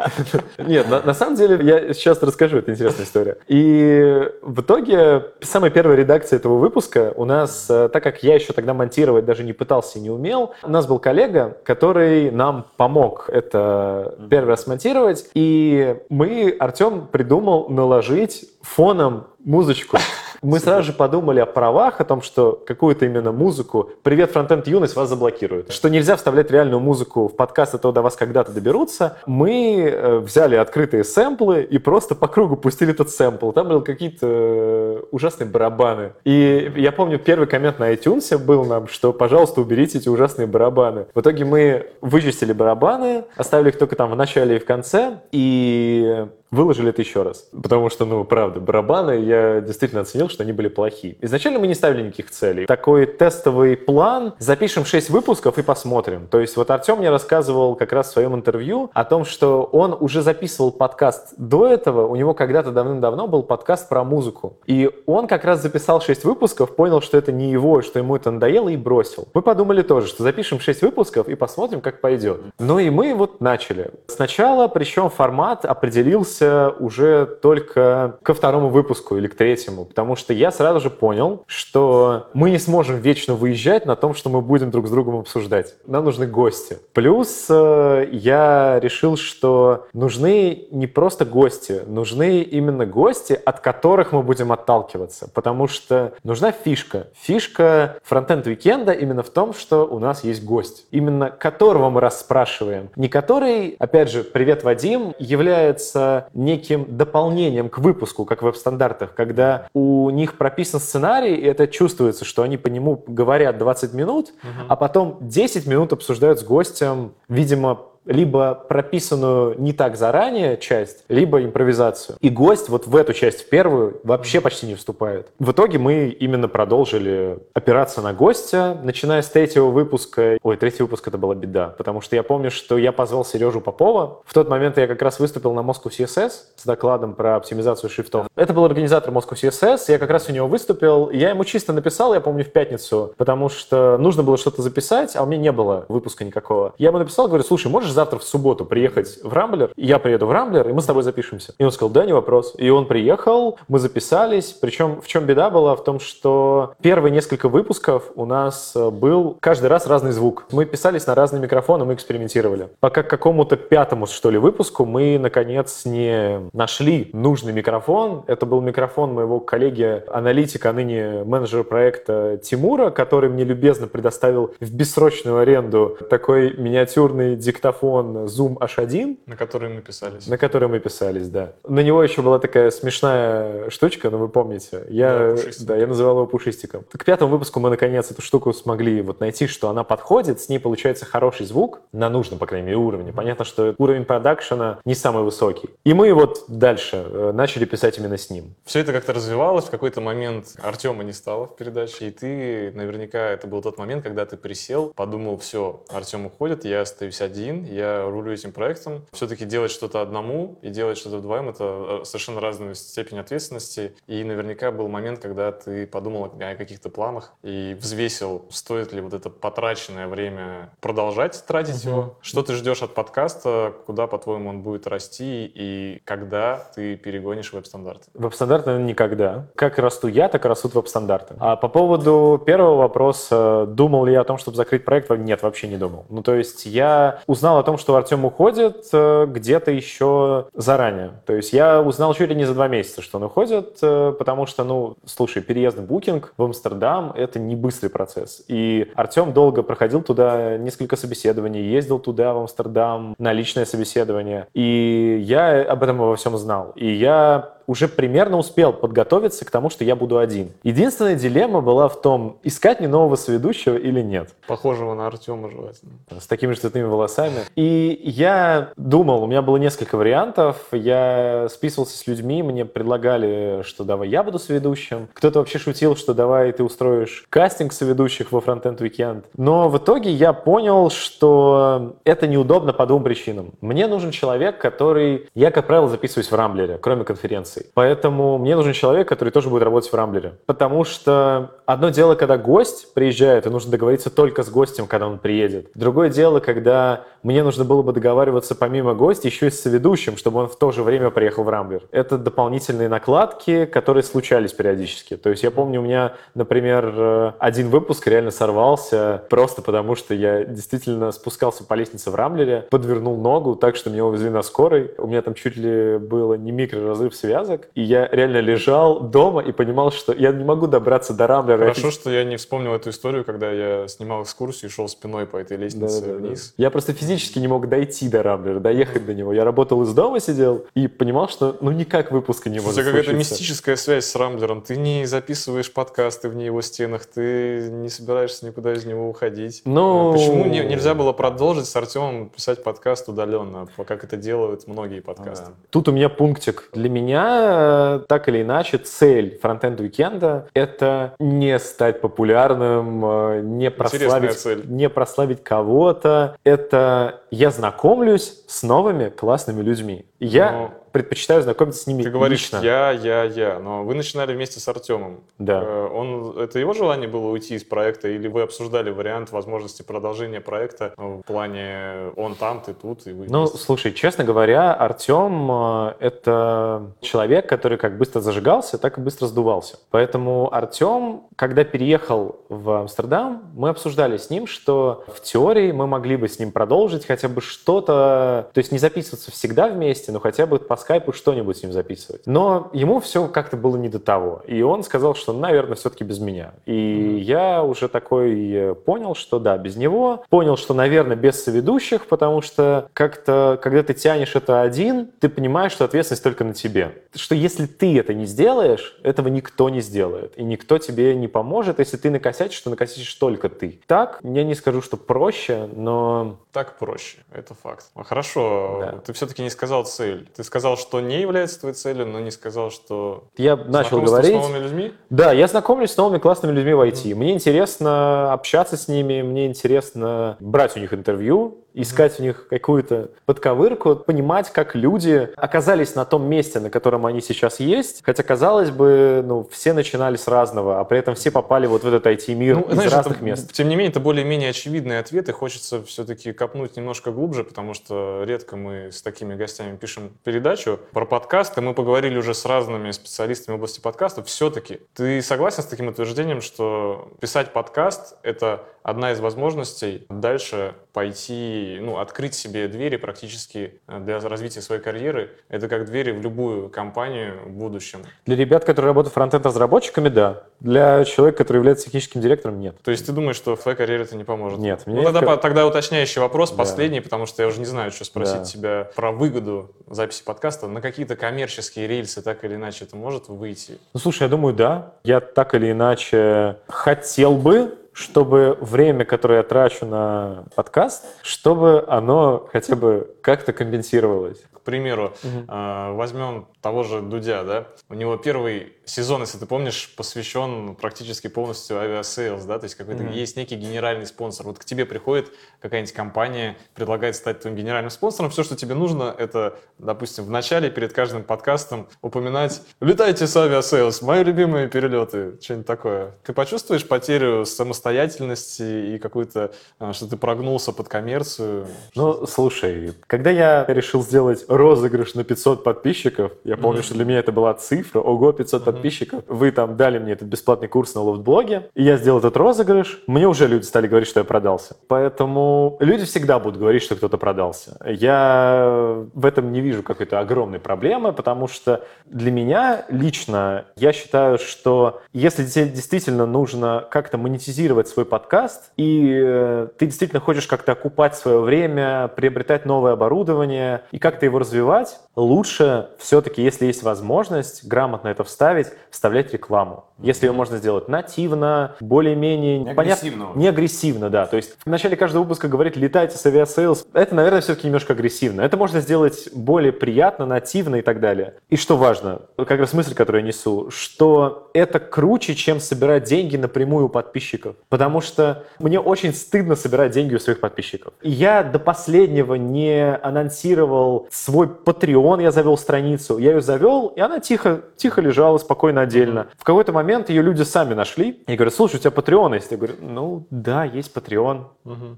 [SPEAKER 1] Нет, на, на самом деле я сейчас расскажу, это интересная история. И в итоге самая первая редакция этого выпуска у нас, э, так как я еще тогда монтировать даже не пытался и не умел, у нас был коллега, который нам помог это первый раз монтировать, и мы, Артем придумал наложить фоном музычку. Мы сразу же подумали о правах, о том, что какую-то именно музыку «Привет, фронтенд юность» вас заблокирует. Что нельзя вставлять реальную музыку в подкаст, а то до вас когда-то доберутся. Мы э, взяли открытые сэмплы и просто по кругу пустили этот сэмпл. Там были какие-то э, ужасные барабаны. И я помню, первый коммент на iTunes был нам, что, пожалуйста, уберите эти ужасные барабаны. В итоге мы вычистили барабаны, оставили их только там в начале и в конце, и выложили это еще раз. Потому что, ну, правда, барабаны я действительно оценил, что они были плохие. Изначально мы не ставили никаких целей. Такой тестовый план. Запишем 6 выпусков и посмотрим. То есть вот Артем мне рассказывал как раз в своем интервью о том, что он уже записывал подкаст до этого. У него когда-то давным-давно был подкаст про музыку. И он как раз записал 6 выпусков, понял, что это не его, что ему это надоело и бросил. Мы подумали тоже, что запишем 6 выпусков и посмотрим, как пойдет. Ну и мы вот начали. Сначала, причем формат определился уже только ко второму выпуску или к третьему, потому что я сразу же понял, что мы не сможем вечно выезжать на том, что мы будем друг с другом обсуждать. Нам нужны гости. Плюс э, я решил, что нужны не просто гости, нужны именно гости, от которых мы будем отталкиваться, потому что нужна фишка. Фишка Frontend Weekend а именно в том, что у нас есть гость, именно которого мы расспрашиваем. Не который, опять же, привет, Вадим, является неким дополнением к выпуску, как в веб-стандартах, когда у них прописан сценарий, и это чувствуется, что они по нему говорят 20 минут, а потом 10 минут обсуждают с гостем, видимо, либо прописанную не так заранее часть, либо импровизацию. И гость вот в эту часть, в первую, вообще почти не вступает. В итоге мы именно продолжили опираться на гостя, начиная с третьего выпуска. Ой, третий выпуск это была беда, потому что я помню, что я позвал Сережу Попова. В тот момент я как раз выступил на Moscow CSS с докладом про оптимизацию шрифтов. Это был организатор Moscow CSS, я как раз у него выступил. Я ему чисто написал, я помню, в пятницу, потому что нужно было что-то записать, а у меня не было выпуска никакого. Я ему написал, говорю, слушай, можешь можешь завтра в субботу приехать в Рамблер, я приеду в Рамблер, и мы с тобой запишемся. И он сказал, да, не вопрос. И он приехал, мы записались. Причем в чем беда была? В том, что первые несколько выпусков у нас э, был каждый раз разный звук. Мы писались на разные микрофоны, мы экспериментировали. Пока к какому-то пятому, что ли, выпуску мы, наконец, не нашли нужный микрофон. Это был микрофон моего коллеги-аналитика, а ныне менеджера проекта Тимура, который мне любезно предоставил в бессрочную аренду такой миниатюрный диктофон Zoom H1.
[SPEAKER 2] На который мы писались.
[SPEAKER 1] На который мы писались, да. На него еще была такая смешная штучка, ну вы помните. Я,
[SPEAKER 2] Да,
[SPEAKER 1] да, я называл его пушистиком. К пятому выпуску мы наконец эту штуку смогли вот найти, что она подходит, с ней получается хороший звук на нужном, по крайней мере, уровне. Понятно, что уровень продакшена не самый высокий. И мы вот дальше э, начали писать именно с ним.
[SPEAKER 2] Все это как-то развивалось, в какой-то момент Артема не стало в передаче, и ты, наверняка, это был тот момент, когда ты присел, подумал, все, Артем уходит, я остаюсь один, я рулю этим проектом. Все-таки делать что-то одному и делать что-то вдвоем — это э, совершенно разная степень ответственности, и наверняка был момент, когда ты подумал о каких-то планах и взвесил, стоит ли вот это потраченное время продолжать тратить его. Что ты ждешь от подкаста, куда, по-твоему, он будет расти, и когда ты перегонишь веб-стандарты?
[SPEAKER 1] Веб-стандарт, наверное, никогда. Как расту я, так растут веб-стандарты. А по поводу первого вопроса, думал ли я о том, чтобы закрыть проект? Нет, вообще не думал. Ну, то есть я узнал о том, что Артем уходит э, где-то еще заранее. То есть я узнал чуть ли не за два месяца, что он уходит, э, потому что, ну, слушай, переезд в Booking в Амстердам — это не быстрый процесс. И Артем долго проходил туда несколько собеседований, ездил туда, в Амстердам, на личное собеседование. И я об этом во всем знал. И я уже примерно успел подготовиться к тому, что я буду один. Единственная дилемма была в том, искать мне нового соведущего или нет.
[SPEAKER 2] Похожего на Артема желательно.
[SPEAKER 1] С такими же цветными волосами. И я думал, у меня было несколько вариантов. Я списывался с людьми, мне предлагали, что давай я буду соведущим. Кто-то вообще шутил, что давай ты устроишь кастинг соведущих во Frontend Weekend. Но в итоге я понял, что это неудобно по двум причинам. Мне нужен человек, который... Я, как правило, записываюсь в Рамблере, кроме конференции конференций. Поэтому мне нужен человек, который тоже будет работать в Рамблере. Потому что одно дело, когда гость приезжает, и нужно договориться только с гостем, когда он приедет. Другое дело, когда мне нужно было бы договариваться помимо гостя еще и с соведущим, чтобы он в то же время приехал в Рамблер. Это дополнительные накладки, которые случались периодически. То есть я помню, у меня, например, один выпуск реально сорвался просто потому, что я действительно спускался по лестнице в Рамблере, подвернул ногу так, что меня увезли на скорой. У меня там чуть ли было не микроразрыв связок. И я реально лежал дома и понимал, что я не могу добраться до Рамблера.
[SPEAKER 2] Хорошо, что я не вспомнил эту историю, когда я снимал экскурсию и шел спиной по этой лестнице
[SPEAKER 1] Да-да-да.
[SPEAKER 2] вниз.
[SPEAKER 1] Я просто физически не мог дойти до Рамблера, доехать до него. Я работал из дома, сидел и понимал, что ну никак выпуска не
[SPEAKER 2] У
[SPEAKER 1] может
[SPEAKER 2] тебя какая-то
[SPEAKER 1] случиться.
[SPEAKER 2] мистическая связь с Рамблером. Ты не записываешь подкасты в его стенах, ты не собираешься никуда из него уходить.
[SPEAKER 1] Ну-
[SPEAKER 2] А Почему не- нельзя было продолжить с Артемом писать подкаст удаленно, как это делают многие подкасты?
[SPEAKER 3] Да.
[SPEAKER 1] Тут у меня пунктик. Для меня, э, так или иначе, цель фронтенд уикенда — это не стать популярным, э, не прославить, не прославить кого-то. Это я знакомлюсь с новыми классными людьми. Я
[SPEAKER 2] Но
[SPEAKER 1] предпочитаю знакомиться с ними
[SPEAKER 2] Ты говоришь
[SPEAKER 1] лично.
[SPEAKER 2] я, я, я, но вы начинали вместе с Артемом.
[SPEAKER 1] Да.
[SPEAKER 2] Э, Он, это его желание было уйти из проекта, или вы обсуждали вариант возможности продолжения проекта в плане он там, ты тут, и вы
[SPEAKER 1] Ну,
[SPEAKER 2] вместе?
[SPEAKER 1] слушай, честно говоря, Артем э, — это человек, который как быстро зажигался, так и быстро сдувался. Поэтому Артем, когда переехал в Амстердам, мы обсуждали с ним, что в теории мы могли бы с ним продолжить хотя бы что-то, то есть не записываться всегда вместе, но хотя бы по скайпу что-нибудь с ним записывать. Но ему все как-то было не до того. И он сказал, что, наверное, все-таки без меня. И я уже такой э, понял, что да, без него. Понял, что, наверное, без соведущих, потому что как-то, когда ты тянешь это один, ты понимаешь, что ответственность только на тебе. Что если ты это не сделаешь, этого никто не сделает. И никто тебе не поможет, если ты накосячишь, что накосячишь только ты. Так, я не скажу, что проще, но
[SPEAKER 2] Так проще, это факт. Хорошо,
[SPEAKER 1] Да.
[SPEAKER 2] ты все-таки не сказал цель. Ты сказал, что не является твоей целью, но не сказал, что
[SPEAKER 1] я начал говорить...
[SPEAKER 2] с новыми людьми.
[SPEAKER 1] Да, я знакомлюсь с новыми классными людьми в IT. Мне интересно общаться с ними, мне интересно брать у них интервью. Искать в них какую-то подковырку, понимать, как люди оказались на том месте, на котором они сейчас есть. Хотя, казалось бы, ну, все начинали с разного, а при этом все попали вот в этот IT-мир
[SPEAKER 2] Ну,
[SPEAKER 1] из
[SPEAKER 2] знаешь,
[SPEAKER 1] разных
[SPEAKER 2] это,
[SPEAKER 1] мест.
[SPEAKER 2] Тем не менее, это более-менее очевидные ответы. Хочется все-таки копнуть немножко глубже, потому что редко мы с такими гостями пишем передачу про подкасты. Мы поговорили уже с разными специалистами в области подкастов. Все-таки ты согласен с таким утверждением, что писать подкаст — это одна из возможностей дальше пойти, ну, открыть себе двери практически для развития своей карьеры. Это как двери в любую компанию в будущем.
[SPEAKER 1] Для ребят, которые работают фронтенд-разработчиками, да. Для человека, который является техническим директором, нет.
[SPEAKER 2] То есть ты думаешь, что в твоей карьере это не поможет?
[SPEAKER 1] Нет,
[SPEAKER 2] Ну,
[SPEAKER 1] мне
[SPEAKER 2] тогда,
[SPEAKER 1] это-
[SPEAKER 2] тогда уточняющий вопрос,
[SPEAKER 1] Да.
[SPEAKER 2] последний, потому что я уже не знаю, что спросить
[SPEAKER 1] Да.
[SPEAKER 2] тебя про выгоду записи подкаста. На какие-то коммерческие рельсы так или иначе это может выйти?
[SPEAKER 1] Ну, слушай, я думаю, да. Я так или иначе хотел бы, чтобы время, которое я трачу на подкаст, чтобы оно хотя бы как-то компенсировалось.
[SPEAKER 2] К примеру, э, возьмем того же Дудя, да? У него первый сезон, если ты помнишь, посвящен практически полностью Aviasales, да? То есть какой-то
[SPEAKER 1] Мгм.
[SPEAKER 2] есть некий генеральный спонсор. Вот к тебе приходит какая-нибудь компания, предлагает стать твоим генеральным спонсором. Все, что тебе нужно, это, допустим, в начале перед каждым подкастом упоминать «Летайте с Aviasales, мои любимые перелеты», что-нибудь такое. Ты почувствуешь потерю самостоятельности и какую-то, э, что ты прогнулся под коммерцию?
[SPEAKER 1] Ну, слушай, когда я решил сделать розыгрыш на 500 подписчиков, я помню,
[SPEAKER 2] Мгм.
[SPEAKER 1] что для меня это была цифра, ого, 500
[SPEAKER 2] Мгм.
[SPEAKER 1] подписчиков, вы там дали мне этот бесплатный курс на лофт-блоге, и я сделал этот розыгрыш, мне уже люди стали говорить, что я продался. Поэтому люди всегда будут говорить, что кто-то продался. Я в этом не вижу какой-то огромной проблемы, потому что для меня лично, я считаю, что если тебе действительно нужно как-то монетизировать свой подкаст, и э, ты действительно хочешь как-то окупать свое время, приобретать новое оборудование и как-то его развивать, лучше все-таки, если есть возможность грамотно это вставить, вставлять рекламу. Если ее можно сделать нативно, более-менее
[SPEAKER 3] Не
[SPEAKER 1] понятно-
[SPEAKER 3] агрессивно.
[SPEAKER 1] не агрессивно, да. То есть в начале каждого выпуска говорить «летайте с Aviasales». Это, наверное, все-таки немножко агрессивно. Это можно сделать более приятно, нативно и так далее. И что важно, как раз мысль, которую я несу, что это круче, чем собирать деньги напрямую у подписчиков. Потому что мне очень стыдно собирать деньги у своих подписчиков. И я до последнего не анонсировал свой Patreon, я завел страницу. Я ее завел, и она тихо, тихо лежала спокойно отдельно. В какой-то момент ее люди сами нашли и говорят, слушай, у тебя Patreon есть? Я говорю, ну да, есть Patreon.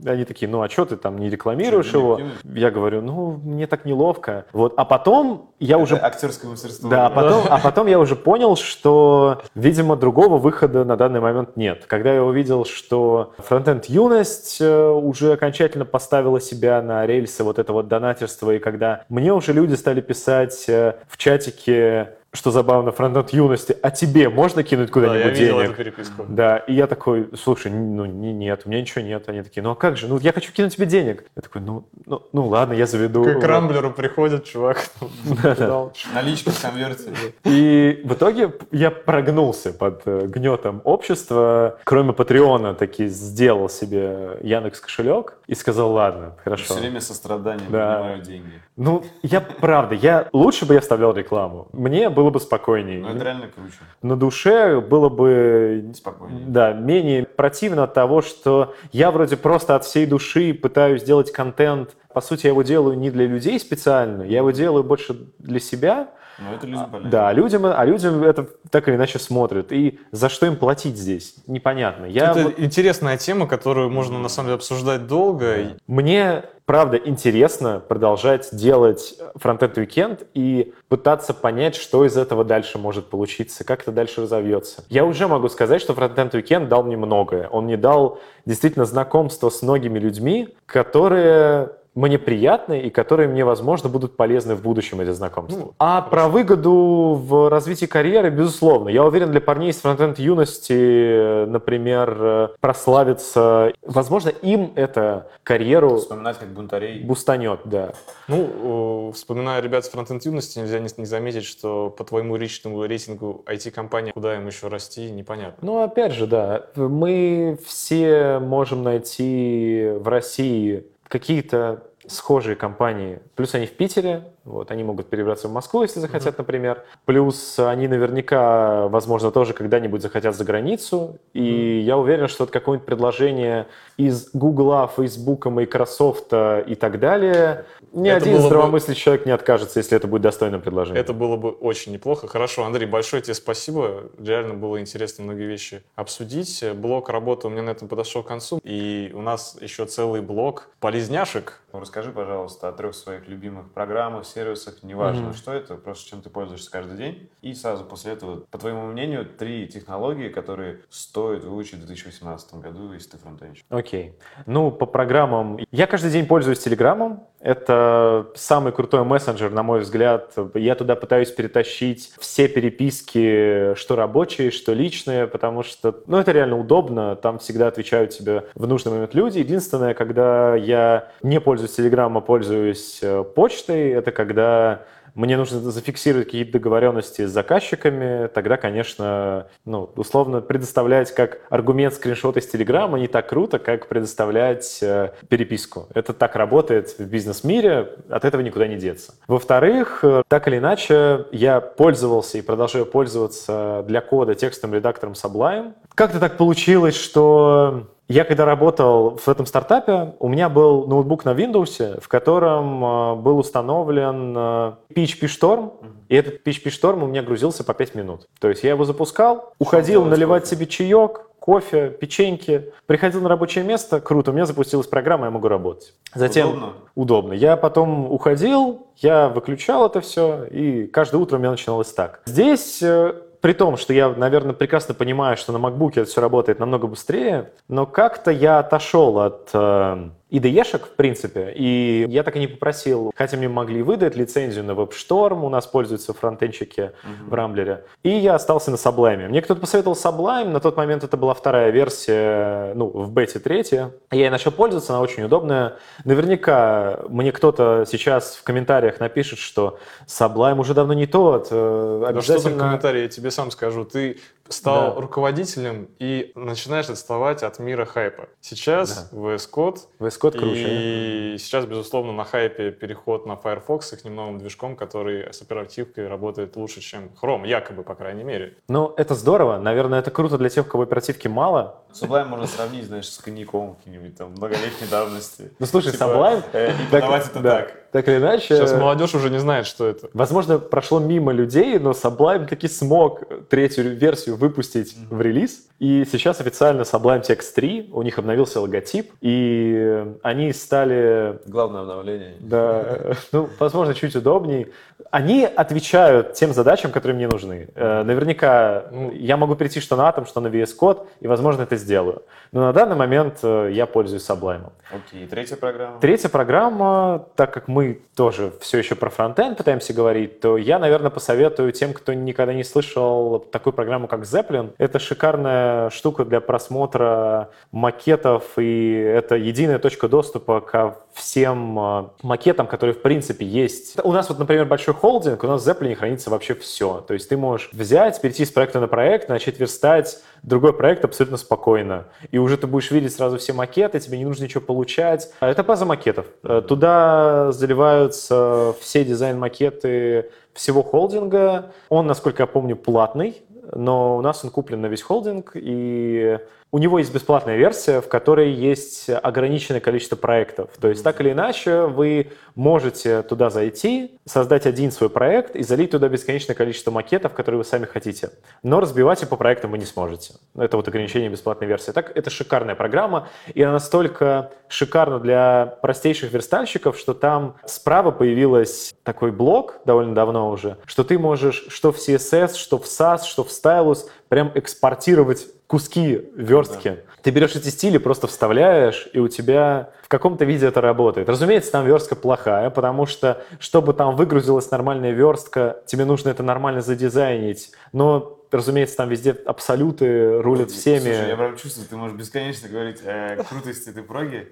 [SPEAKER 1] И Они такие, ну а что ты там не рекламируешь
[SPEAKER 3] Чё,
[SPEAKER 1] его?
[SPEAKER 3] денег
[SPEAKER 1] Я говорю, ну мне так неловко. Вот. А потом я уже
[SPEAKER 3] Это актерское мастерство.
[SPEAKER 1] да, а потом, а потом я уже понял, что, видимо, другого выхода на данный момент нет. Когда я увидел, что фронтенд юность э, уже окончательно поставила себя на рельсы вот этого донатерства, и когда мне уже люди стали писать э, в чатике, что забавно, фронтенд юности, а тебе можно кинуть
[SPEAKER 2] Да, я
[SPEAKER 1] куда-нибудь
[SPEAKER 2] видел
[SPEAKER 1] денег?
[SPEAKER 2] эту переписку.
[SPEAKER 1] Да, и я такой, слушай, ну не- нет, у меня ничего нет. Они такие, ну а как же, ну я хочу кинуть тебе денег. Я такой, ну, ну, ну ладно, я заведу.
[SPEAKER 2] К Рамблеру приходит чувак. дал.
[SPEAKER 3] Наличка в конверте.
[SPEAKER 1] И в итоге я прогнулся под э, гнетом общества. Кроме Патреона таки сделал себе Яндекс кошелек и сказал, ладно, хорошо.
[SPEAKER 3] Все время сострадание,
[SPEAKER 1] Да.
[SPEAKER 3] поднимаю деньги.
[SPEAKER 1] Ну, я правда, я лучше бы я вставлял рекламу. Мне было бы спокойнее.
[SPEAKER 3] Но это реально круче.
[SPEAKER 1] На душе было бы
[SPEAKER 3] Спокойнее.
[SPEAKER 1] да, менее противно от того, что я вроде просто от всей души пытаюсь делать контент. По сути, я его делаю не для людей специально, я его делаю больше для себя.
[SPEAKER 3] Но это людям полезно.
[SPEAKER 1] Да, а людям, а людям это так или иначе смотрят. И за что им платить здесь? Непонятно. Я
[SPEAKER 2] Это
[SPEAKER 1] вот-
[SPEAKER 2] интересная тема, которую можно на самом деле обсуждать долго. И-
[SPEAKER 1] Мне, правда, интересно продолжать делать фронтенд уикенд и пытаться понять, что из этого дальше может получиться, как это дальше разовьется. Я уже могу сказать, что фронтенд уикенд дал мне многое. Он мне дал действительно знакомство с многими людьми, которые мне приятны и которые мне, возможно, будут полезны в будущем, эти знакомства.
[SPEAKER 2] Ну,
[SPEAKER 1] а про выгоду в развитии карьеры, безусловно. Я уверен, для парней из фронтенд юности, например, э, прославиться, возможно, им это карьеру
[SPEAKER 3] Вспоминать как бунтарей.
[SPEAKER 1] бустанет, да.
[SPEAKER 2] Ну, вспоминая ребят с фронтенд юности, нельзя не, не заметить, что по твоему личному рейтингу IT-компании, куда им еще расти, непонятно.
[SPEAKER 1] Ну, опять же, да, мы все можем найти в России какие-то схожие компании. Плюс они в Питере, Вот, они могут перебраться в Москву, если захотят, например. Плюс они наверняка, возможно, тоже когда-нибудь захотят за границу. И я уверен, что это какое-нибудь предложение из Гугла, Фейсбука, Microsoft и так далее. Ни
[SPEAKER 2] Это
[SPEAKER 1] один
[SPEAKER 2] было бы-
[SPEAKER 1] здравомыслящий человек не откажется, если это будет достойным предложением.
[SPEAKER 2] Это было бы очень неплохо. Хорошо, Андрей, большое тебе спасибо. Реально было интересно многие вещи обсудить. Блок работы у меня на этом подошел к концу. И у нас еще целый блок полезняшек.
[SPEAKER 3] Ну, расскажи, пожалуйста, о трех своих любимых программах, сервисах, неважно, что это, просто чем ты пользуешься каждый день. И сразу после этого, по твоему мнению, три технологии, которые стоит выучить в 2018 году, если ты фронтенщик.
[SPEAKER 1] Окей. Ну, по программам. Я каждый день пользуюсь Телеграмом. Это самый крутой мессенджер, на мой взгляд. Я туда пытаюсь перетащить все переписки, что рабочие, что личные, потому что, ну, это реально удобно. Там всегда отвечают тебе в нужный момент люди. Единственное, когда я не пользуюсь Телеграмом, а пользуюсь э, почтой, это когда мне нужно зафиксировать какие-то договоренности с заказчиками, тогда, конечно, ну, условно предоставлять как аргумент скриншот из Телеграма не так круто, как предоставлять э, переписку. Это так работает в бизнес-мире, от этого никуда не деться. Во-вторых, э, так или иначе, я пользовался и продолжаю пользоваться для кода текстовым редактором Sublime. Как-то так получилось, что я когда работал в этом стартапе, у меня был ноутбук на Windows, в котором э, был установлен э, PHP Storm, и этот PHP Storm у меня грузился по 5 минут. То есть я его запускал, уходил наливать
[SPEAKER 3] кофе?
[SPEAKER 1] себе чаек, кофе, печеньки, приходил на рабочее место, круто, у меня запустилась программа, я могу работать. Затем
[SPEAKER 3] Удобно?
[SPEAKER 1] удобно. Я потом уходил, я выключал это все, и каждое утро у меня начиналось так. Здесь, э, при том, что я, наверное, прекрасно понимаю, что на MacBook это все работает намного быстрее, но как-то я отошел от э, IDE-шек, в принципе, и я так и не попросил, хотя мне могли выдать лицензию на WebStorm, у нас пользуются фронтенщики в Рамблере, и я остался на Sublime. Мне кто-то посоветовал Sublime, на тот момент это была вторая версия, ну, в бете третья. Я и начал пользоваться, она очень удобная. Наверняка мне кто-то сейчас в комментариях напишет, что Sublime уже давно не тот. э,
[SPEAKER 2] Да что там
[SPEAKER 1] Обязательно...
[SPEAKER 2] комментарии, я тебе сам скажу. Ты стал
[SPEAKER 1] Да.
[SPEAKER 2] руководителем и начинаешь отставать от мира хайпа. Сейчас VS Code
[SPEAKER 1] VS Code круче.
[SPEAKER 2] И сейчас, безусловно, на хайпе переход на Firefox с их новым движком, который с оперативкой работает лучше, чем Chrome, якобы, по крайней мере.
[SPEAKER 1] Ну, это здорово. Наверное, это круто для тех, у кого оперативки мало.
[SPEAKER 3] Sublime можно сравнить, знаешь, с коньяком каким-нибудь там многолетней давности.
[SPEAKER 1] Ну, слушай,
[SPEAKER 3] Типа,
[SPEAKER 1] Sublime...
[SPEAKER 3] э, и подавать это
[SPEAKER 1] да,
[SPEAKER 3] так.
[SPEAKER 1] Так или иначе...
[SPEAKER 2] Сейчас молодежь уже не знает, что это.
[SPEAKER 1] Возможно, прошло мимо людей, но Sublime таки смог третью версию выпустить в релиз. И сейчас официально Sublime Text 3, у них обновился логотип, и они стали
[SPEAKER 3] Главное обновление.
[SPEAKER 1] да, ну, возможно, чуть удобней. Они отвечают тем задачам, которые мне нужны. Э, Наверняка
[SPEAKER 2] Ну.
[SPEAKER 1] я могу прийти что на Atom, что на VS Code, и, возможно, это сделаю. Но на данный момент э, я пользуюсь Sublime.
[SPEAKER 3] Окей, третья программа.
[SPEAKER 1] Третья программа, так как мы тоже все еще про фронтенд пытаемся говорить, то я, наверное, посоветую тем, кто никогда не слышал такую программу, как Zeppelin. Это шикарная штука для просмотра макетов, и это единая точка доступа ко всем э, макетам, которые, в принципе, есть. У нас вот, например, большой холдинг, у нас в Zeppelin хранится вообще все. То есть ты можешь взять, перейти с проекта на проект, начать верстать другой проект абсолютно спокойно. И уже ты будешь видеть сразу все макеты, тебе не нужно ничего получать. А Это база макетов. Э, Туда заливаются все дизайн-макеты всего холдинга. Он, насколько я помню, платный, но у нас он куплен на весь холдинг, и у него есть бесплатная версия, в которой есть ограниченное количество проектов. То есть так или иначе вы можете туда зайти, создать один свой проект и залить туда бесконечное количество макетов, которые вы сами хотите. Но разбивать их по проектам вы не сможете. Это вот ограничение бесплатной версии. Так, это шикарная программа, и она настолько шикарна для простейших верстальщиков, что там справа появилась такой блок довольно давно уже, что ты можешь что в CSS, что в SAS, что в Stylus прям экспортировать куски верстки. Ты берешь эти стили, просто вставляешь, и у тебя в каком-то виде это работает. Разумеется, там верстка плохая, потому что, чтобы там выгрузилась нормальная верстка, тебе нужно это нормально задизайнить. Но, разумеется, там везде абсолюты рулят всеми.
[SPEAKER 3] Слушай, я прям чувствую, ты можешь бесконечно говорить о крутости этой проги.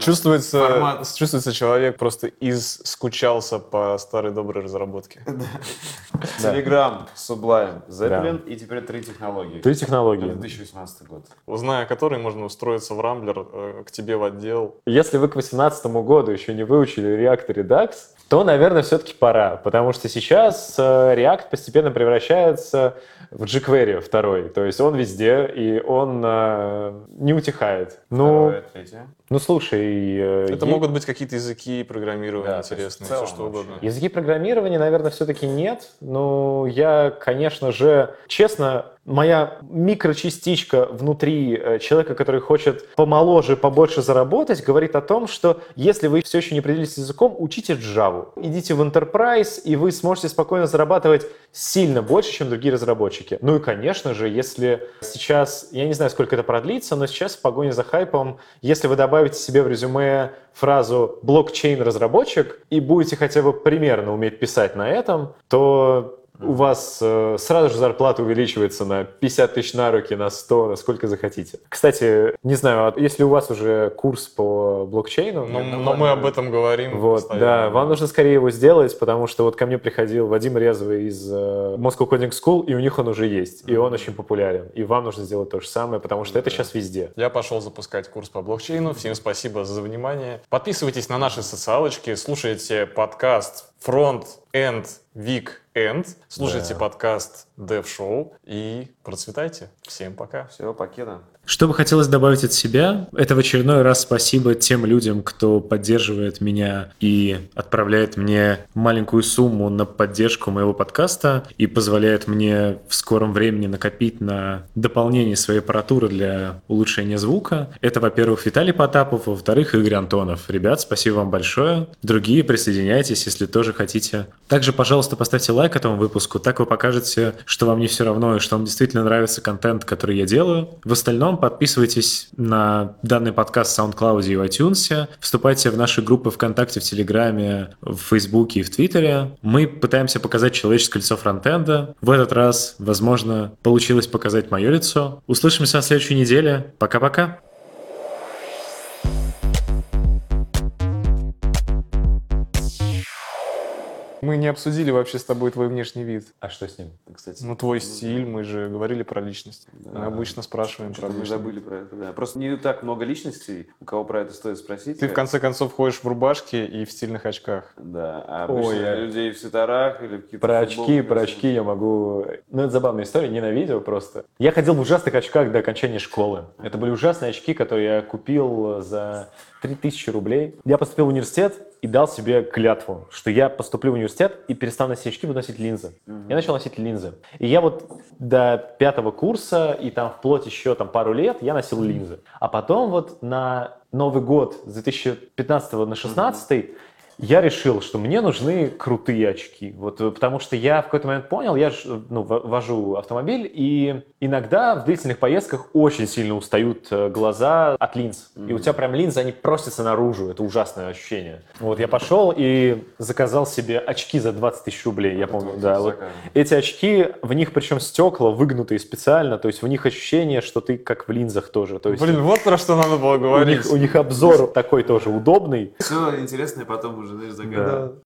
[SPEAKER 2] Чувствуется,
[SPEAKER 3] формат.
[SPEAKER 2] чувствуется человек просто из-скучался по старой доброй разработке.
[SPEAKER 3] Telegram, Sublime, Zeppelin и теперь три технологии.
[SPEAKER 1] Три
[SPEAKER 3] Это
[SPEAKER 1] технологии.
[SPEAKER 3] 2018 год.
[SPEAKER 2] Узная которой можно устроиться в Рамблер э, к тебе в отдел.
[SPEAKER 1] Если вы к 2018 году еще не выучили React и Redux, то, наверное, все-таки пора. Потому что сейчас э, React постепенно превращается в jQuery второй. То есть он везде, и он э, не утихает. Ну,
[SPEAKER 3] Второе, третье.
[SPEAKER 1] Ну слушай... э,
[SPEAKER 2] Это
[SPEAKER 1] е-
[SPEAKER 2] могут быть какие-то языки программирования
[SPEAKER 3] Да,
[SPEAKER 2] интересные,
[SPEAKER 3] целом
[SPEAKER 2] все что
[SPEAKER 3] вообще.
[SPEAKER 2] угодно.
[SPEAKER 1] Языки программирования, наверное, все-таки нет. Но я, конечно же, честно, моя микрочастичка внутри э, человека, который хочет помоложе, побольше заработать, говорит о том, что если вы все еще не определились с языком, учите Java. Идите в Enterprise, и вы сможете спокойно зарабатывать сильно больше, чем другие разработчики. Ну и, конечно же, если сейчас, я не знаю, сколько это продлится, но сейчас в погоне за хайпом, если вы добавите себе в резюме фразу блокчейн-разработчик и будете хотя бы примерно уметь писать на этом, то у вас э, сразу же зарплата увеличивается на 50 тысяч на руки, на 100, на сколько захотите. Кстати, не знаю, а если у вас уже курс по блокчейну,
[SPEAKER 2] Но,
[SPEAKER 3] Нет,
[SPEAKER 2] но
[SPEAKER 3] нормально.
[SPEAKER 2] мы об этом говорим.
[SPEAKER 1] вот,
[SPEAKER 2] постоянно.
[SPEAKER 1] да, вам нужно скорее его сделать, потому что вот ко мне приходил Вадим Резвый из э, Moscow Coding School, и у них он уже есть, и он очень популярен. И вам нужно сделать то же самое, потому что это сейчас везде.
[SPEAKER 2] Я пошел запускать курс по блокчейну. Всем спасибо за внимание. Подписывайтесь на наши социалочки, слушайте подкаст End Weekend, слушайте
[SPEAKER 1] Да.
[SPEAKER 2] подкаст Dev Show и процветайте. Всем пока.
[SPEAKER 3] Все, пакета.
[SPEAKER 1] Что бы хотелось добавить от себя, это в очередной раз спасибо тем людям, кто поддерживает меня и отправляет мне маленькую сумму на поддержку моего подкаста и позволяет мне в скором времени накопить на дополнение своей аппаратуры для улучшения звука. Это, во-первых, Виталий Потапов, во-вторых, Игорь Антонов. Ребят, спасибо вам большое. Другие присоединяйтесь, если тоже хотите. Также, пожалуйста, поставьте лайк этому выпуску, так вы покажете, что вам не все равно и что вам действительно нравится контент, который я делаю. В остальном подписывайтесь на данный подкаст в SoundCloud и в iTunes, вступайте в наши группы ВКонтакте, в Телеграме, в Фейсбуке и в Твиттере. Мы пытаемся показать человеческое лицо фронтенда. В этот раз, возможно, получилось показать мое лицо. Услышимся на следующей неделе. Пока-пока.
[SPEAKER 2] Мы не обсудили вообще с тобой твой внешний вид.
[SPEAKER 1] А что с ним?
[SPEAKER 3] Кстати,
[SPEAKER 2] Ну, твой стиль, мы же говорили про личность. Мы
[SPEAKER 3] Да.
[SPEAKER 2] обычно спрашиваем про
[SPEAKER 3] мы забыли про это, да. Просто не так много личностей, у кого про это стоит спросить.
[SPEAKER 2] Ты в конце концов ходишь в рубашке и в стильных очках.
[SPEAKER 3] Да, а
[SPEAKER 1] Ой,
[SPEAKER 3] обычно
[SPEAKER 1] я-
[SPEAKER 3] людей в свитерах или в каких-то
[SPEAKER 1] Про очки, про очки я могу... Ну, это забавная история, ненавидел просто. Я ходил в ужасных очках до окончания школы. Это были ужасные очки, которые я купил за 3000 рублей. Я поступил в университет и дал себе клятву, что я поступлю в университет и перестану носить очки, буду носить линзы. Я начал носить линзы. И я вот до пятого курса и там вплоть еще там пару лет я носил линзы. А потом вот на Новый год с 2015 на 2016 я решил, что мне нужны крутые очки. Вот, э, потому что я в какой-то момент понял, я ж, э, ну, во- вожу автомобиль, и иногда в длительных поездках очень сильно устают э, глаза от линз. И у тебя прям линзы, они просятся наружу. Это ужасное ощущение. Вот я пошел и заказал себе очки за 20 тысяч рублей, я помню. Да, вот. Эти очки, в них причем стекла выгнутые специально, то есть в них ощущение, что ты как в линзах тоже. То есть
[SPEAKER 2] Блин, вот про что надо было
[SPEAKER 1] у
[SPEAKER 2] говорить.
[SPEAKER 1] них, у них обзор такой тоже удобный.
[SPEAKER 3] Все интересное потом уже, знаешь, загадывать.
[SPEAKER 1] Да.